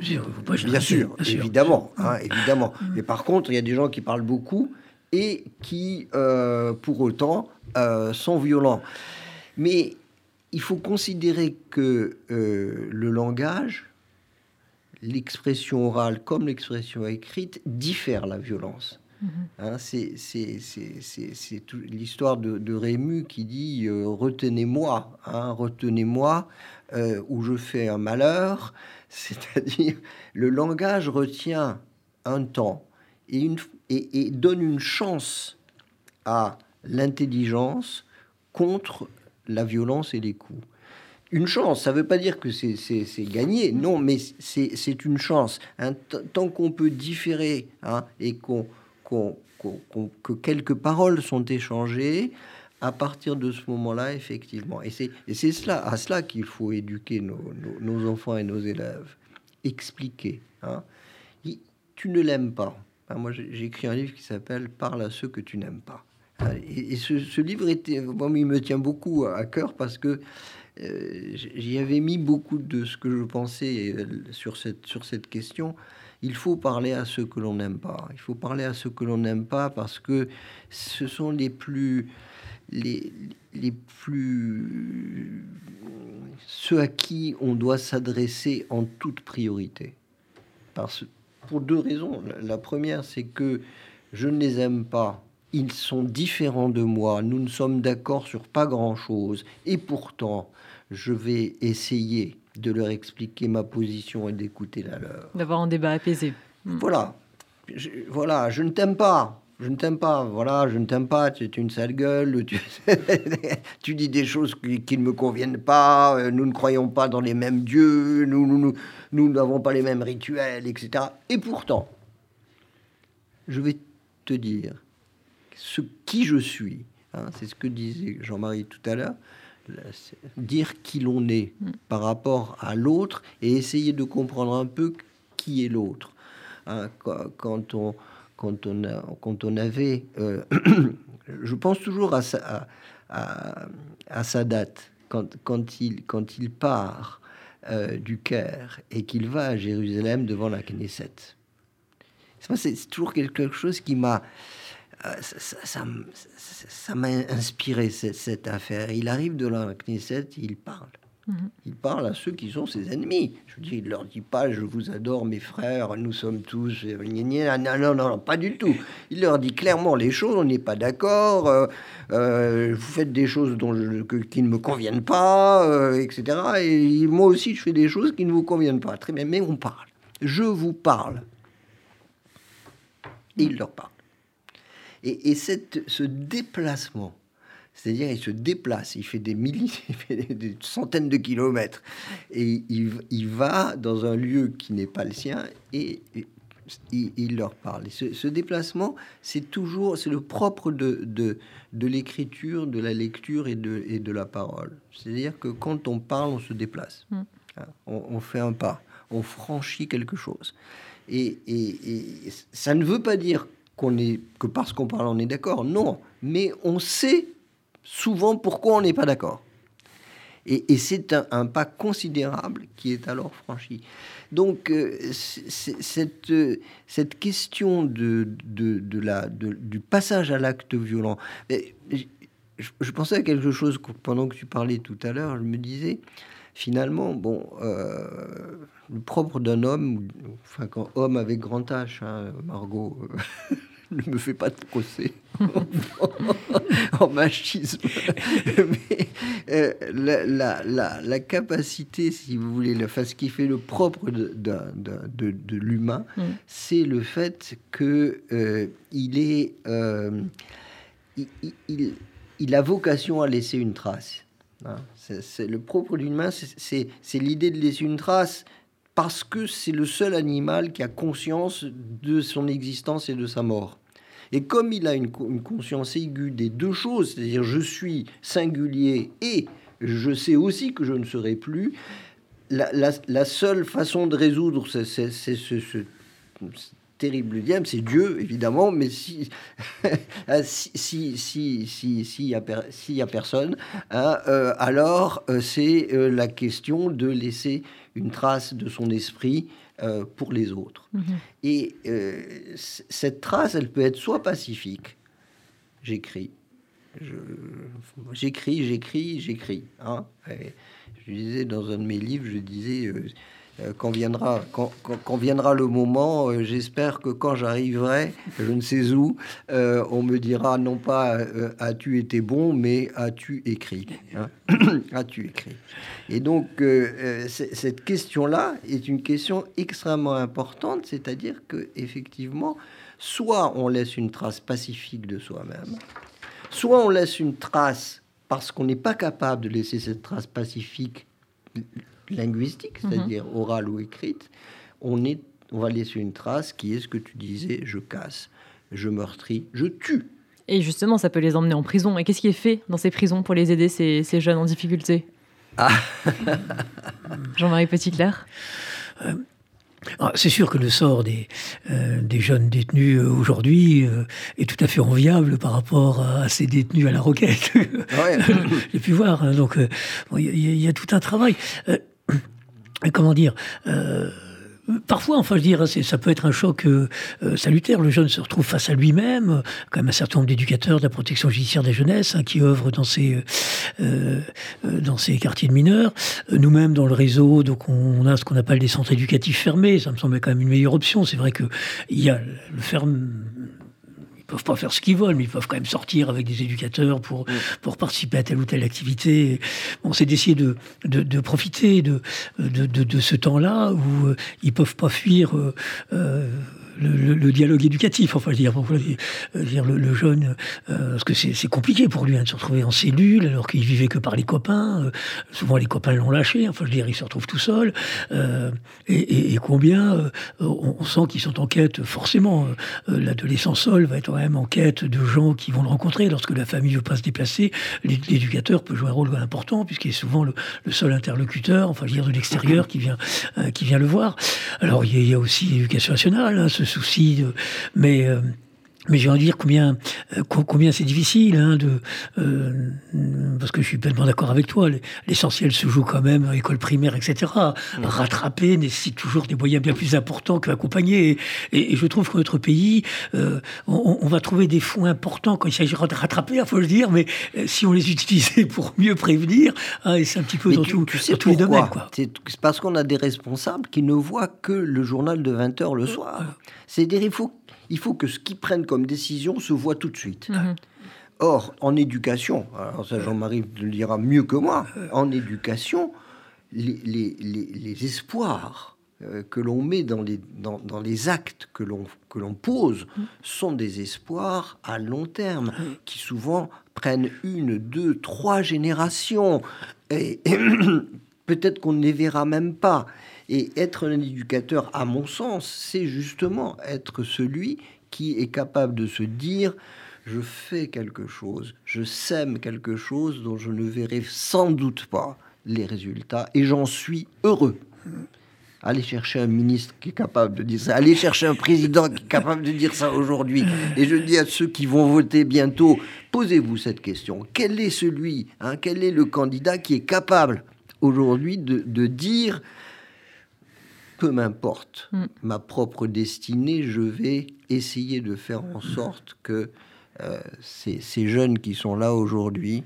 Speaker 3: bien, sûr, évidemment, hein, évidemment. Mm. Mais par contre, il y a des gens qui parlent beaucoup et qui, pour autant, sont violents. Mais il faut considérer que euh, le langage, l'expression orale comme l'expression écrite, diffère la violence. Mm-hmm. Hein, c'est l'histoire de, Rému qui dit euh, retenez-moi, hein, retenez-moi, euh, où je fais un malheur. <laughs> C'est-à-dire, le langage retient un temps et, une, et donne une chance à l'intelligence contre la violence et les coups. Une chance, ça ne veut pas dire que c'est gagné, non, mais c'est une chance. Tant qu'on peut différer hein, et qu'on que quelques paroles sont échangées, à partir de ce moment-là, effectivement. Et c'est cela, à cela qu'il faut éduquer nos, enfants et nos élèves. Expliquer. Hein. Tu ne l'aimes pas. moi, j'ai écrit un livre qui s'appelle Parle à ceux que tu n'aimes pas. Et, ce, livre était, bon, il me tient beaucoup à cœur parce que euh, j'y avais mis beaucoup de ce que je pensais euh, sur cette, sur cette question. Il faut parler à ceux que l'on n'aime pas. Il faut parler à ceux que l'on n'aime pas parce que ce sont les plus, les, les plus, ceux à qui on doit s'adresser en toute priorité. Parce, pour deux raisons. La première, c'est que je ne les aime pas ils sont différents de moi, nous ne sommes d'accord sur pas grand-chose, et pourtant, je vais essayer de leur expliquer ma position et d'écouter la leur.
Speaker 2: D'avoir un débat apaisé.
Speaker 3: Hmm. Voilà, je, voilà, je ne t'aime pas. Je ne t'aime pas, voilà, je ne t'aime pas, tu es une sale gueule, tu, <laughs> dis des choses qui, ne me conviennent pas, euh, nous ne croyons pas dans les mêmes dieux, nous n'avons nous, nous, n'avons pas les mêmes rituels, etc. Et pourtant, je vais te dire ce qui je suis. Hein, c'est ce que disait Jean-Marie tout à l'heure. Dire qui l'on est mm. par rapport à l'autre et essayer de comprendre un peu qui est l'autre. Hein, quand, on, quand, on a, quand on avait. Euh, <clears throat> je pense toujours à, sa, à, à, sa date, quand, quand, il, quand il part euh, du Caire et qu'il va à Jérusalem devant la Knesset. C'est toujours quelque chose qui m'a euh, ça, m'a inspiré cette, affaire. Il arrive de la Knesset, il parle. Mhm. Il parle à ceux qui sont ses ennemis. Je dis, il leur dit pas, je vous adore, mes frères, nous sommes tous. Non, non, non, pas du tout. Il leur dit clairement les choses, on n'est pas d'accord, euh, euh, vous faites des choses dont qui ne me conviennent pas, etc. Et moi aussi, je fais des choses qui ne vous conviennent pas. Très bien, mais on parle. Je vous parle. Et il leur parle. Et, cette, ce déplacement, c'est-à-dire il se déplace, il fait des milliers, <laughs> il fait des, centaines de kilomètres, et il, va dans un lieu qui n'est pas le sien et, il, leur parle. ce, déplacement, c'est toujours, c'est le propre de, de, de l'écriture, de la lecture et de, et de la parole. C'est-à-dire que quand on parle, on se déplace. Mm. Hein, on, fait un pas, on franchit quelque chose. Et, et, et, ça ne veut pas dire qu'on est que parce qu'on parle on est d'accord. Non, mais on sait souvent pourquoi on n'est pas d'accord. Et, c'est un, pas considérable qui est alors franchi. Donc euh, cette, cette question de, de, la, du passage à l'acte violent, je, pensais à quelque chose pendant que tu parlais tout à l'heure, je me disais, finalement, bon, euh, le propre d'un homme, enfin, quand homme avec grand H, hein, Margot, euh, <laughs> ne me fait pas de procès <laughs> en machisme. Mais euh, la, la, la, capacité, si vous voulez, la, ce qui fait le propre de, de, de, de l'humain, mm. c'est le fait que euh, il est. il, il, il, a vocation à laisser une trace. Hein. C'est le propre d'une main, c'est l'idée de laisser une trace parce que c'est le seul animal qui a conscience de son existence et de sa mort. Et comme il a une, conscience aiguë des deux choses, c'est-à-dire je suis singulier et je sais aussi que je ne serai plus. La, seule façon de résoudre ce, ce, terrible diable, c'est Dieu, évidemment, mais si <laughs> si si si s'il y, a personne, hein, euh, alors euh, c'est euh, la question de laisser une trace de son esprit pour les autres. Mhm. Et cette trace, elle peut être soit pacifique, j'écris, j'écris, j'écris, j'écris. Hein. Je disais dans un de mes livres, je disais, quand, viendra, quand, le moment, euh, j'espère que quand j'arriverai, je ne sais où, on me dira non pas as-tu été bon, mais as-tu écrit hein. <coughs> As-tu écrit Et donc, cette question-là est une question extrêmement importante, c'est-à-dire que effectivement, soit on laisse une trace pacifique de soi-même, soit on laisse une trace parce qu'on n'est pas capable de laisser cette trace pacifique linguistique, mhm. c'est-à-dire orale ou écrite, on, est, on va laisser une trace qui est ce que tu disais, je casse, je meurtris, je tue.
Speaker 2: Et justement, ça peut les emmener en prison. Et qu'est-ce qui est fait dans ces prisons pour les aider, ces, ces jeunes en difficulté? Ah. <laughs> Jean-Marie Petit-Clair
Speaker 4: euh, ah, c'est sûr que le sort des, euh, des jeunes détenus euh, aujourd'hui euh, est tout à fait enviable par rapport à, ces détenus à la roquette. <laughs> J'ai pu voir. Hein, donc, il y, a tout un travail. Comment dire Parfois, enfin, je veux ça peut être un choc euh, euh, salutaire. Le jeune se retrouve face à lui-même, quand même un certain nombre d'éducateurs de la protection judiciaire des jeunesses hein, qui œuvrent dans ces, euh, dans ces quartiers de mineurs. Nous-mêmes, dans le réseau, donc on a ce qu'on appelle des centres éducatifs fermés. Ça me semble quand même une meilleure option. C'est vrai qu'il y a le ferme ils peuvent pas faire ce qu'ils veulent, mais ils peuvent quand même sortir avec des éducateurs pour, mm. pour participer à telle ou telle activité. Bon, c'est d'essayer de, de, de, profiter de, de, de ce temps-là où euh, ils peuvent pas fuir euh, le, dialogue éducatif, enfin, dire, euh, dire le, le jeune, euh, parce que c'est compliqué pour lui hein, de se retrouver en cellule alors qu'il vivait que par les copains. Euh, souvent, les copains l'ont lâché. Enfin, je veux dire, il se retrouve tout seul. Et, et, combien on, sent qu'ils sont en quête, forcément. L'adolescent seul va être quand même en quête de gens qui vont le rencontrer. Lorsque la famille ne veut pas se déplacer, l'éducateur peut jouer un rôle important puisqu'il est souvent le, seul interlocuteur, enfin, je veux dire, de l'extérieur <clears throat> qui vient, qui vient le voir. Alors, il y, a, aussi l'éducation nationale, hein, souci, de, mais euh, mais j'ai envie de dire combien, euh, combien c'est difficile, hein, de, euh, parce que je suis pleinement d'accord avec toi. L'essentiel se joue quand même à l'école primaire, etc. Mmh. Rattraper nécessite toujours des moyens bien plus importants que accompagner. Et, je trouve que notre pays, euh, on, va trouver des fonds importants quand il s'agira de rattraper, il faut le dire, mais si on les utilisait <laughs> pour mieux prévenir, hein, et c'est un petit peu dans, tout, tous les domaines.
Speaker 3: C'est parce qu'on a des responsables qui ne voient que le journal de 20 heures le soir. C'est-à-dire, il faut il faut que ce qu'ils prennent comme décision se voit tout de suite. Mhm. Or, en éducation, alors ça Jean-Marie le dira mieux que moi, en éducation, les, espoirs euh, que l'on met dans les, dans, les actes que l'on, que l'on pose mhm. sont des espoirs à long terme, mhm. qui souvent prennent une, deux, trois générations. et <clears throat> peut-être qu'on ne les verra même pas. Et être un éducateur, à mon sens, c'est justement être celui qui est capable de se dire je fais quelque chose, je sème quelque chose dont je ne verrai sans doute pas les résultats et j'en suis heureux. Allez chercher un ministre qui est capable de dire ça. Allez chercher un président qui est capable de dire ça aujourd'hui. Et je dis à ceux qui vont voter bientôt, posez-vous cette question. Quel est celui, hein, quel est le candidat qui est capable aujourd'hui de, de dire peu m'importe mm. ma propre destinée, je vais essayer de faire en sorte que euh, ces, jeunes qui sont là aujourd'hui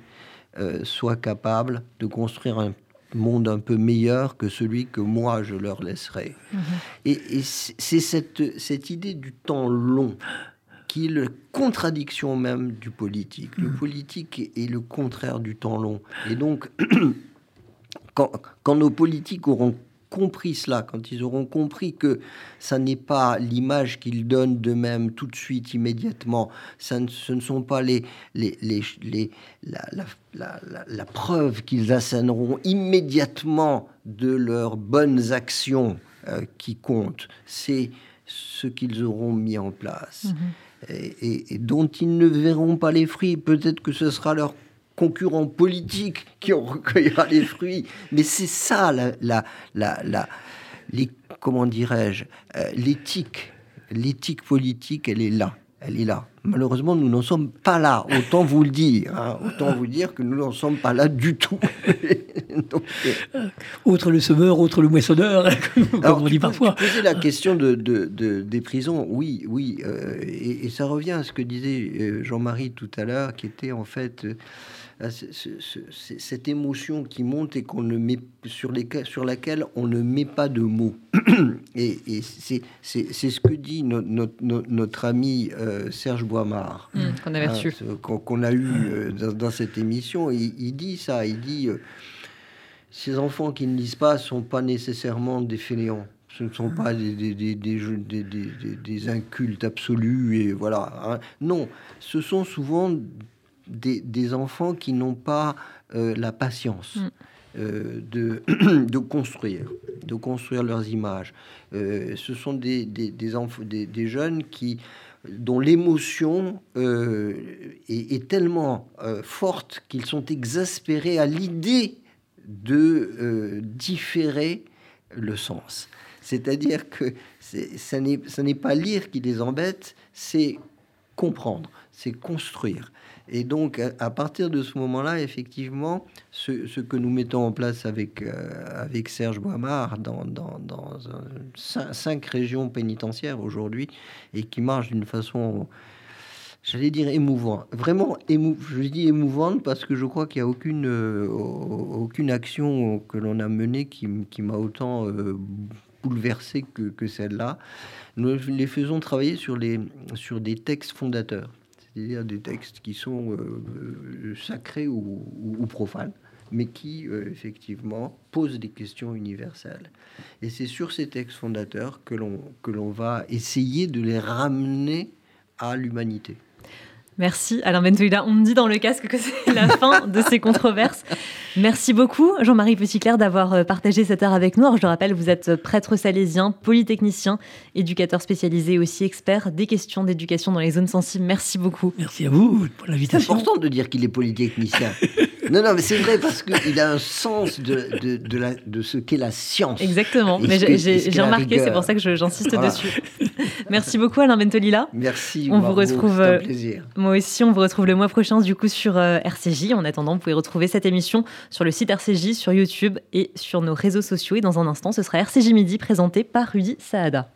Speaker 3: euh, soient capables de construire un monde un peu meilleur que celui que moi je leur laisserai. Mm-hmm. Et, c'est cette, cette idée du temps long qui est la contradiction même du politique. Le mm. politique est le contraire du temps long. Et donc, <clears throat> quand, quand nos politiques auront compris cela, quand ils auront compris que ça n'est pas l'image qu'ils donnent d'eux-mêmes tout de suite, immédiatement, ça ne, ce ne sont pas les, les, les, la, la, la, preuve qu'ils assèneront immédiatement de leurs bonnes actions euh, qui comptent, c'est ce qu'ils auront mis en place. Mm-hmm. Et, et, dont ils ne verront pas les fruits. Peut-être que ce sera leur concurrent politique qui en <laughs> recueillera les fruits. Mais c'est ça, la, la, la, les, comment dirais-je, euh, l'éthique. L'éthique politique, elle est là elle est là. Malheureusement, nous n'en sommes pas là. Autant vous le dire. Hein. Autant vous dire que nous n'en sommes pas là du tout. <laughs>
Speaker 4: Euh, autre le semeur, autre le moissonneur, <laughs> comme on dit parfois.
Speaker 3: Poser la question de, des prisons, oui, oui. Euh, et, ça revient à ce que disait euh, Jean-Marie tout à l'heure, qui était en fait cette émotion qui monte et qu'on ne met sur, les, sur laquelle on ne met pas de mots. <clears throat> et, c'est ce que dit notre ami euh, Serge Boimard,
Speaker 2: mmh, qu'on a,
Speaker 3: hein, qu'on a eu euh, dans, cette émission. Il, il, dit ça, il dit euh, ces enfants qui ne lisent pas sont pas nécessairement des fainéants ce ne sont pas des, des, des, des, des incultes absolus et voilà. Hein. Non, ce sont souvent des, enfants qui n'ont pas euh, la patience. Mm. Euh, de, <clears throat> de, construire, de construire leurs images. Euh, ce sont des, des, enfants, des, jeunes qui, dont l'émotion est, tellement forte qu'ils sont exaspérés à l'idée de différer le sens. C'est-à-dire que ça n'est pas lire qui les embête, c'est comprendre, c'est construire. Et donc, à, partir de ce moment-là, effectivement, ce, que nous mettons en place avec, euh, avec Serge Boimard dans, dans, dans cinq, régions pénitentiaires aujourd'hui, et qui marche d'une façon, j'allais dire émouvante, vraiment émou je dis émouvante parce que je crois qu'il n'y a aucune, euh, aucune action que l'on a menée qui, qui m'a autant euh, bouleversé que, que celle-là. Nous les faisons travailler sur, les, sur des textes fondateurs c'est-à-dire des textes qui sont euh, euh, sacrés ou, profanes, mais qui, euh, effectivement, posent des questions universelles. Et c'est sur ces textes fondateurs que l'on va essayer de les ramener à l'humanité.
Speaker 2: Merci Alain Bentouila. On me dit dans le casque que c'est la fin de ces controverses. Merci beaucoup Jean-Marie Petitclerc d'avoir euh, partagé cette heure avec nous. Alors, je le rappelle, vous êtes prêtre salésien, polytechnicien, éducateur spécialisé et aussi expert des questions d'éducation dans les zones sensibles. Merci beaucoup.
Speaker 4: Merci à vous pour l'invitation.
Speaker 3: C'est important de dire qu'il est polytechnicien. <laughs> non, non, mais c'est vrai parce qu'il a un sens de, de, de, la, de ce qu'est la science.
Speaker 2: Exactement. Mais j'ai remarqué, c'est pour ça que j'insiste dessus. Merci beaucoup Alain Bentolila.
Speaker 3: Merci.
Speaker 2: On vous retrouve.
Speaker 3: un plaisir.
Speaker 2: Moi aussi, on vous retrouve le mois prochain du coup sur euh, RCJ. En attendant, vous pouvez retrouver cette émission sur le site RCJ, sur YouTube et sur nos réseaux sociaux. Et dans un instant, ce sera RCJ Midi présenté par Rudy Saada.